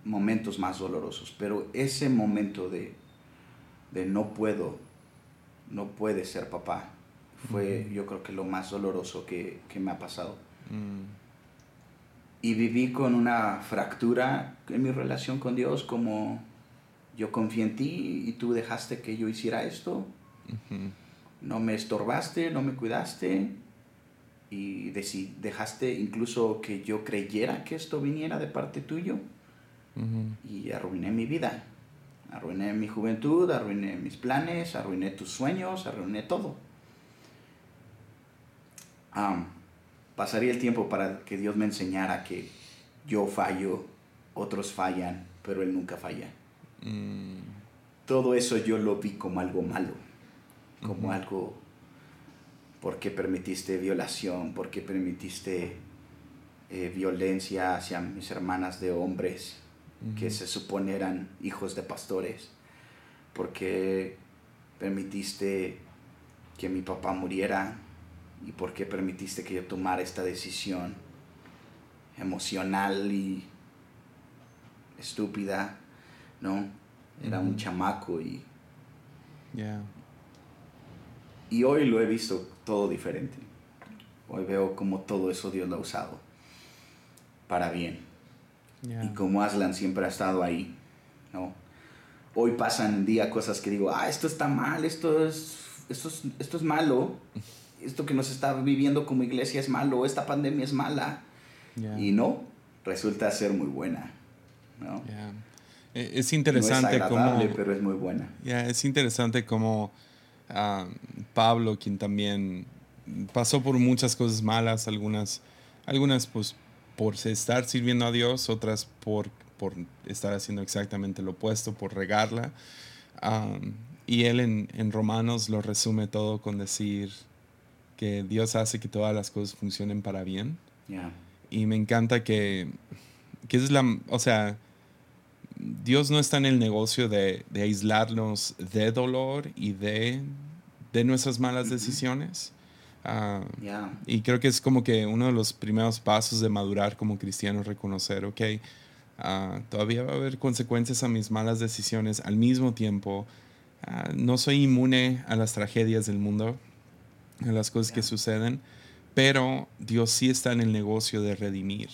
momentos más dolorosos, pero ese momento de, de no puedo, no puede ser papá, fue yo creo que lo más doloroso que, que me ha pasado. Mm. Y viví con una fractura en mi relación con Dios, como yo confié en ti y tú dejaste que yo hiciera esto. No me estorbaste, no me cuidaste y dejaste incluso que yo creyera que esto viniera de parte tuyo y arruiné mi vida. Arruiné mi juventud, arruiné mis planes, arruiné tus sueños, arruiné todo. Pasaría el tiempo para que Dios me enseñara que yo fallo, otros fallan, pero Él nunca falla. Mm. Todo eso yo lo vi como algo malo, como algo, porque permitiste violación? porque permitiste eh, violencia hacia mis hermanas de hombres? que se supone eran hijos de pastores, porque permitiste que mi papá muriera y porque permitiste que yo tomara esta decisión emocional y estúpida, ¿no? Era un chamaco y... Y hoy lo he visto todo diferente. Hoy veo como todo eso Dios lo ha usado para bien. Y como Aslan siempre ha estado ahí, ¿no? Hoy pasan día cosas que digo, ah, esto está mal, esto es, esto es, esto es malo, esto que nos está viviendo como iglesia es malo, esta pandemia es mala. Y no, resulta ser muy buena, ¿no? E, es interesante no es pero es muy buena. es interesante como ah, Pablo, quien también pasó por muchas cosas malas, algunas, algunas pues por estar sirviendo a Dios, otras por, por estar haciendo exactamente lo opuesto, por regarla. y él en, en, Romanos lo resume todo con decir que Dios hace que todas las cosas funcionen para bien. Y me encanta que, que es la, o sea, Dios no está en el negocio de, de aislarnos de dolor y de, de nuestras malas decisiones. Ah, y creo que es como que uno de los primeros pasos de madurar como cristiano, reconocer, ok, uh, todavía va a haber consecuencias a mis malas decisiones. Al mismo tiempo, uh, no soy inmune a las tragedias del mundo, a las cosas que suceden, pero Dios sí está en el negocio de redimir.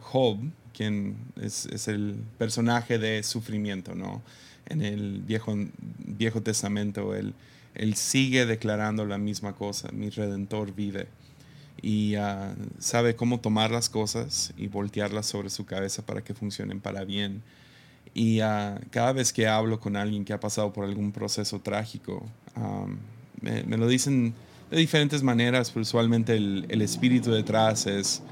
Job, quien es, es, el personaje de sufrimiento, ¿no? En el Viejo, viejo Testamento, él él sigue declarando la misma cosa, mi redentor vive. Y ah, sabe cómo tomar las cosas y voltearlas sobre su cabeza para que funcionen para bien. Y ah, cada vez que hablo con alguien que ha pasado por algún proceso trágico, me, lo dicen de diferentes maneras, pero usualmente el, espíritu detrás es,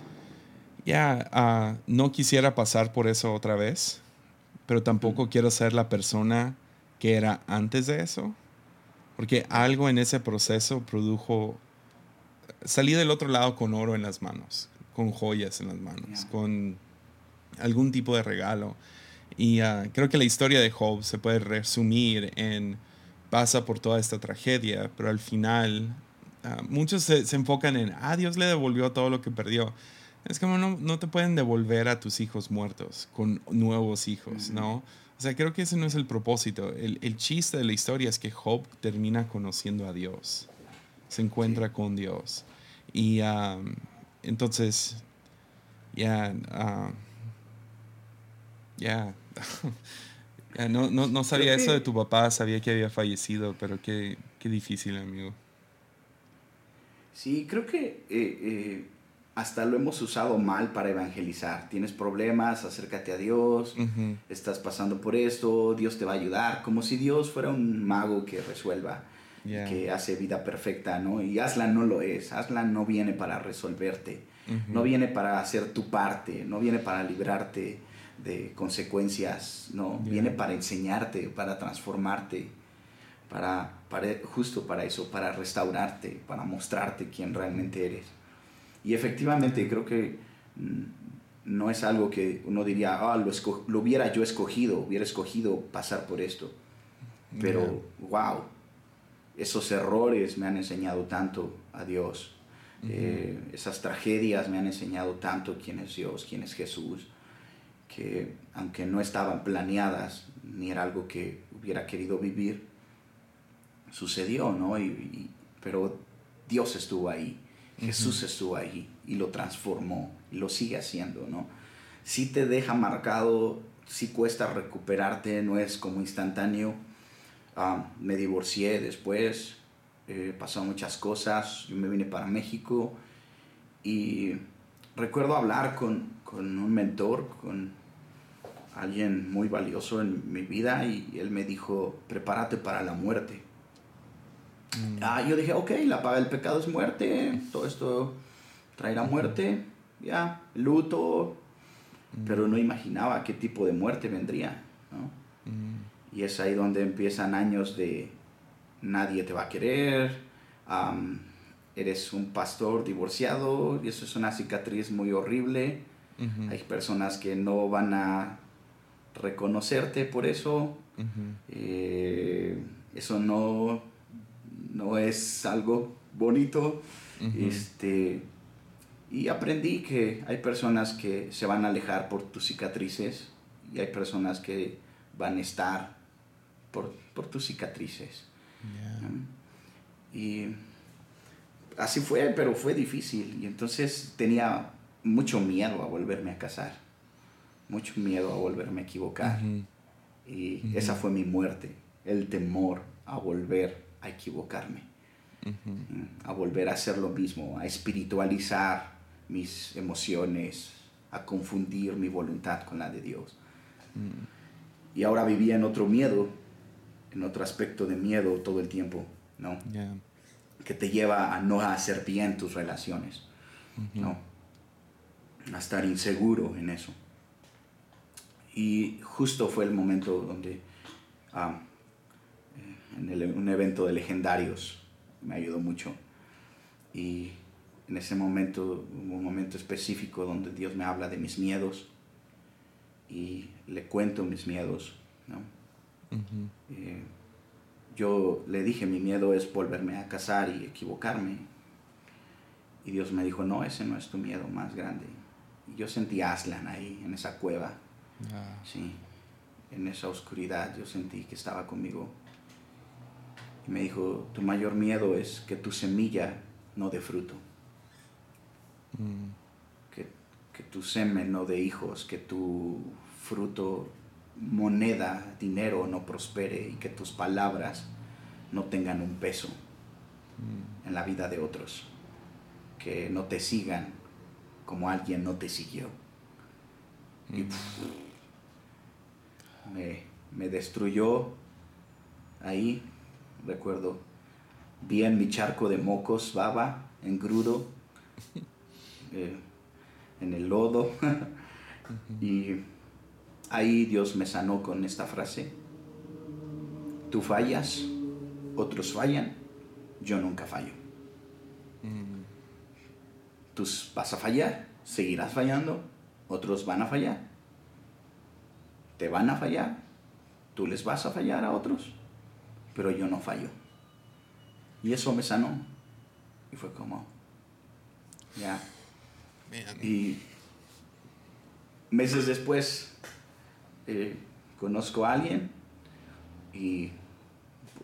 ya, ah, no quisiera pasar por eso otra vez, pero tampoco quiero ser la persona que era antes de eso. Porque algo en ese proceso produjo, salí del otro lado con oro en las manos, con joyas en las manos, con algún tipo de regalo. Y ah, creo que la historia de Job se puede resumir en pasa por toda esta tragedia, pero al final ah, muchos se, enfocan en, ah, Dios le devolvió todo lo que perdió. Es como no, no te pueden devolver a tus hijos muertos con nuevos hijos, ¿no? O sea, creo que ese no es el propósito. El, el chiste de la historia es que Job termina conociendo a Dios, se encuentra con Dios. Y um, entonces, ya, uh, ya, no, no, no, sabía eso de tu papá, sabía que había fallecido, pero qué, qué difícil, amigo. Sí, creo que eh, eh, hasta lo hemos usado mal para evangelizar. Tienes problemas, acércate a Dios, estás pasando por esto, Dios te va a ayudar, como si Dios fuera un mago que resuelva, que hace vida perfecta, ¿no? Y Aslan no lo es, Aslan no viene para resolverte, no viene para hacer tu parte, no viene para librarte de consecuencias, no, viene para enseñarte, para transformarte, para, para, justo para eso, para restaurarte, para mostrarte quién realmente eres. Y efectivamente creo que mm, no es algo que uno diría, ah, lo, lo, hubiera yo escogido, hubiera escogido pasar por esto. Pero, wow, esos errores me han enseñado tanto a Dios. Eh, esas tragedias me han enseñado tanto quién es Dios, quién es Jesús, que aunque no estaban planeadas, ni era algo que hubiera querido vivir, sucedió, ¿no? pero Dios estuvo ahí Jesús estuvo ahí y lo transformó y lo sigue haciendo, ¿no? Si te deja marcado, si cuesta recuperarte, no es como instantáneo. Ah, me divorcié después, eh, pasaron muchas cosas, yo me vine para México y recuerdo hablar con, con un mentor, con alguien muy valioso en mi vida y él me dijo, prepárate para la muerte. Mm. Ah, yo dije, ok, la paga del pecado es muerte, todo esto traerá muerte, ya, luto, mm. pero no imaginaba qué tipo de muerte vendría, ¿no? Mm. Y es ahí donde empiezan años de nadie te va a querer, eres un pastor divorciado, y eso es una cicatriz muy horrible. Hay personas que no van a reconocerte por eso. Eh, eso no no es algo bonito. este, y aprendí que hay personas que se van a alejar por tus cicatrices y hay personas que van a estar por, tus cicatrices. Y así fue, pero fue difícil. Y entonces tenía mucho miedo a volverme a casar, mucho miedo a volverme a equivocar. Y esa fue mi muerte, el temor a volver a equivocarme, mm, a volver a hacer lo mismo, a espiritualizar mis emociones, a confundir mi voluntad con la de Dios. Mm. Y ahora vivía en otro miedo, en otro aspecto de miedo todo el tiempo, ¿no? Que te lleva a no hacer bien tus relaciones, ¿no? A estar inseguro en eso. Y justo fue el momento donde ah, en un evento de legendarios. Me ayudó mucho. Y en ese momento, un momento específico donde Dios me habla de mis miedos y le cuento mis miedos. ¿no? Eh, yo le dije, mi miedo es volverme a casar y equivocarme. Y Dios me dijo, no, ese no es tu miedo más grande. Y yo sentí Aslan ahí, en esa cueva. Ah. Sí, en esa oscuridad yo sentí que estaba conmigo y me dijo, tu mayor miedo es que tu semilla no dé fruto. Mm. Que, que, tu semen no dé hijos, que tu fruto, moneda, dinero no prospere y que tus palabras no tengan un peso mm. en la vida de otros. Que no te sigan como alguien no te siguió. Y mm. Me, me destruyó ahí recuerdo bien mi charco de mocos, baba, engrudo, eh, en el lodo. y ahí Dios me sanó con esta frase. Tú fallas, otros fallan, yo nunca fallo. Mm. Tú vas a fallar, seguirás fallando, otros van a fallar. Te van a fallar, tú les vas a fallar a otros pero yo no fallo. Y eso me sanó. Y fue como, ya. Y meses después eh, conozco a alguien y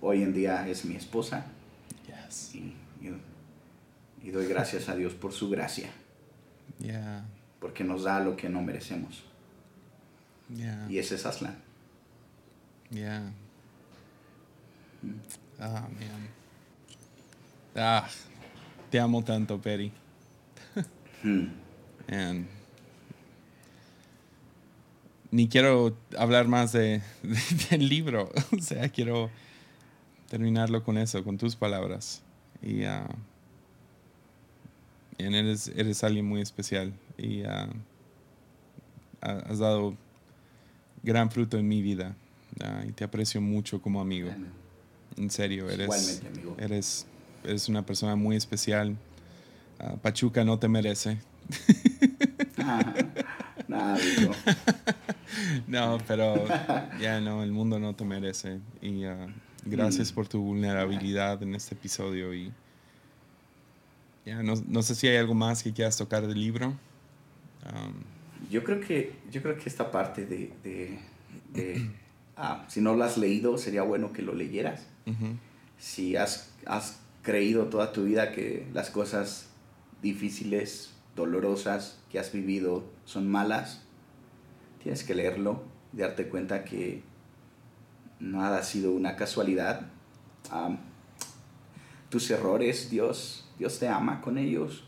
hoy en día es mi esposa. Y, doy gracias a Dios por su gracia. Porque nos da lo que no merecemos. Y ese es Aslan. Ah, man. Ah, te amo tanto, Perry. ni quiero hablar más de, del libro. o sea, quiero terminarlo con eso, con tus palabras. Y uh, eres, eres alguien muy especial y uh, has dado gran fruto en mi vida. Uh, y te aprecio mucho como amigo. En serio, eres, eres, eres una persona muy especial. Pachuca no te merece. no, pero ya no, el mundo no te merece. Y gracias mm. por tu vulnerabilidad en este episodio. Y ya no, no, sé si hay algo más que quieras tocar del libro. Yo creo que yo creo que esta parte de, de, ah, si no lo has leído sería bueno que lo leyeras. Si has, has creído toda tu vida que las cosas difíciles, dolorosas que has vivido son malas, tienes que leerlo y darte cuenta que nada ha sido una casualidad. tus errores, Dios, Dios te ama con ellos.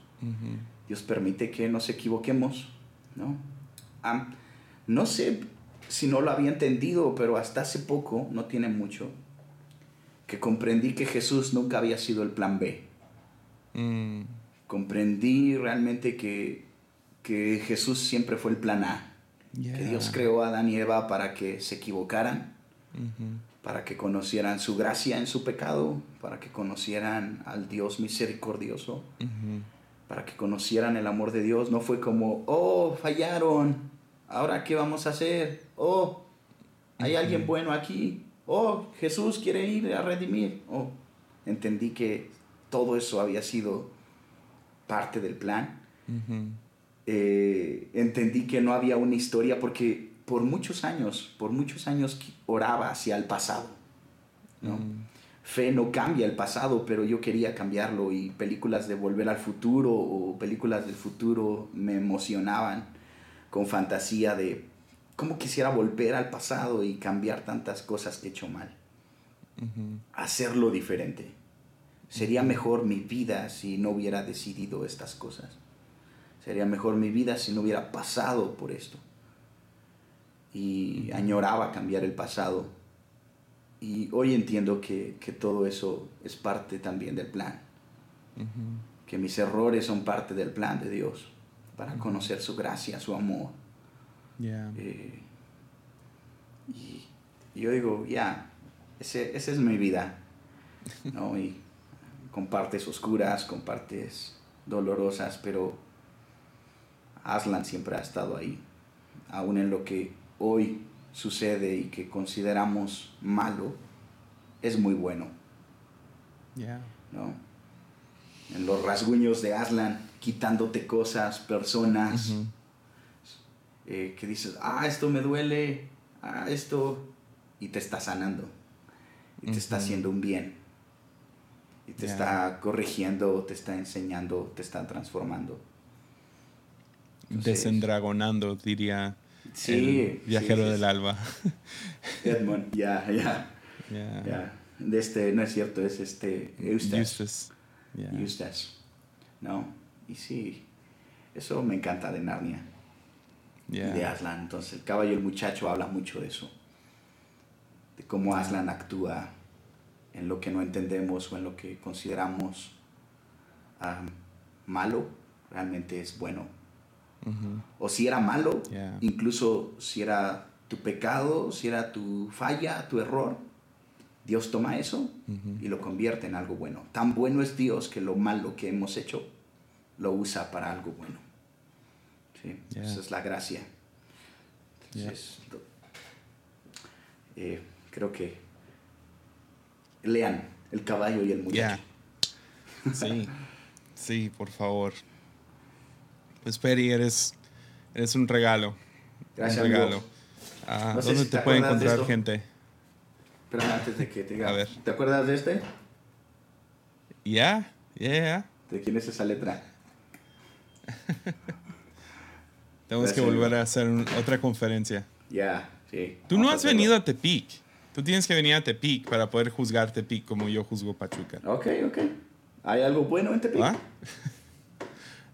Dios permite que nos equivoquemos, ¿no? no sé si no lo había entendido, pero hasta hace poco, no tiene mucho, que comprendí que Jesús nunca había sido el plan B. Mm. Comprendí realmente que, que, Jesús siempre fue el plan A. Que Dios creó a Adán y Eva para que se equivocaran, para que conocieran su gracia en su pecado, para que conocieran al Dios misericordioso, para que conocieran el amor de Dios. No fue como, oh, fallaron, ahora qué vamos a hacer, oh, hay alguien bueno aquí, oh, Jesús quiere ir a redimir. Oh, entendí que todo eso había sido parte del plan. Eh, entendí que no había una historia porque por muchos años, por muchos años oraba hacia el pasado. ¿no? Mm. Fe no cambia el pasado, pero yo quería cambiarlo y películas de Volver al Futuro o películas del futuro me emocionaban con fantasía de cómo quisiera volver al pasado y cambiar tantas cosas que he hecho mal. Hacerlo diferente. Sería mejor mi vida si no hubiera decidido estas cosas. Sería mejor mi vida si no hubiera pasado por esto. Y añoraba cambiar el pasado. Y hoy entiendo que, todo eso es parte también del plan. Que mis errores son parte del plan de Dios para conocer su gracia, su amor eh, y, yo digo, ya, esa es mi vida. ¿no? Y compartes oscuras, compartes dolorosas, pero Aslan siempre ha estado ahí. Aún en lo que hoy sucede y que consideramos malo, es muy bueno. ¿no? En los rasguños de Aslan, quitándote cosas, personas. Eh, que dices, ah, esto me duele, ah, esto, y te está sanando, y te está haciendo un bien, y te está corrigiendo, te está enseñando, te está transformando. Desendragonando, diría el viajero del alba. Edmund, ya, ya. Ya. De este, no es cierto, es este Eustace. Eustace. ¿No? Y sí, eso me encanta de Narnia de Aslan. Entonces, el caballo y el muchacho habla mucho de eso, de cómo Aslan actúa en lo que no entendemos o en lo que consideramos malo, realmente es bueno. O si era malo, incluso si era tu pecado, si era tu falla, tu error, Dios toma eso y lo convierte en algo bueno. Tan bueno es Dios que lo malo que hemos hecho lo usa para algo bueno. Esa es la gracia. Eh, creo que lean El caballo y el muchacho. Sí, sí, por favor. Pues Peri, eres, eres un regalo. Gracias. Un regalo. Ah, ¿Dónde te, puede encontrar gente? Pero antes de que te diga. A ver. ¿Te acuerdas de este? Ya, ya, ¿De quién es esa letra? Tenemos que volver a hacer otra conferencia. Ya, sí. Tú no has venido a Tepic. Tú tienes que venir a Tepic para poder juzgar Tepic como yo juzgo Pachuca. Ok, ok. ¿Hay algo bueno en Tepic? ¿Ah?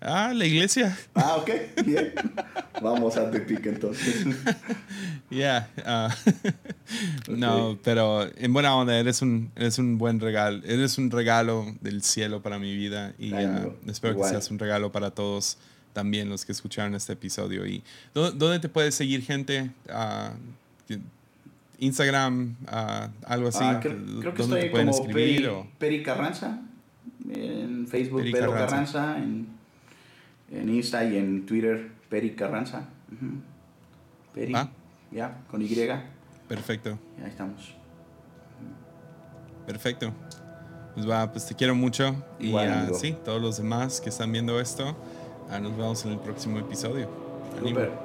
Ah, la iglesia. Ah, ok, bien. Vamos a Tepic entonces. Ya. Ah. No, pero en buena onda, eres un, eres un buen regalo. Eres un regalo del cielo para mi vida y ah, espero que seas un regalo para todos también los que escucharon este episodio. ¿Y dónde, te puedes seguir gente? Uh, Instagram, algo así. creo, que estoy como Peri, Carranza en Facebook Peri Carranza, en, en, Insta y en Twitter Peri Carranza. Peri, ah. ya, con Y. Perfecto. Ya estamos. Perfecto. Pues va, pues te quiero mucho. y sí, todos los demás que están viendo esto, ah, nos vemos en el próximo episodio. Super.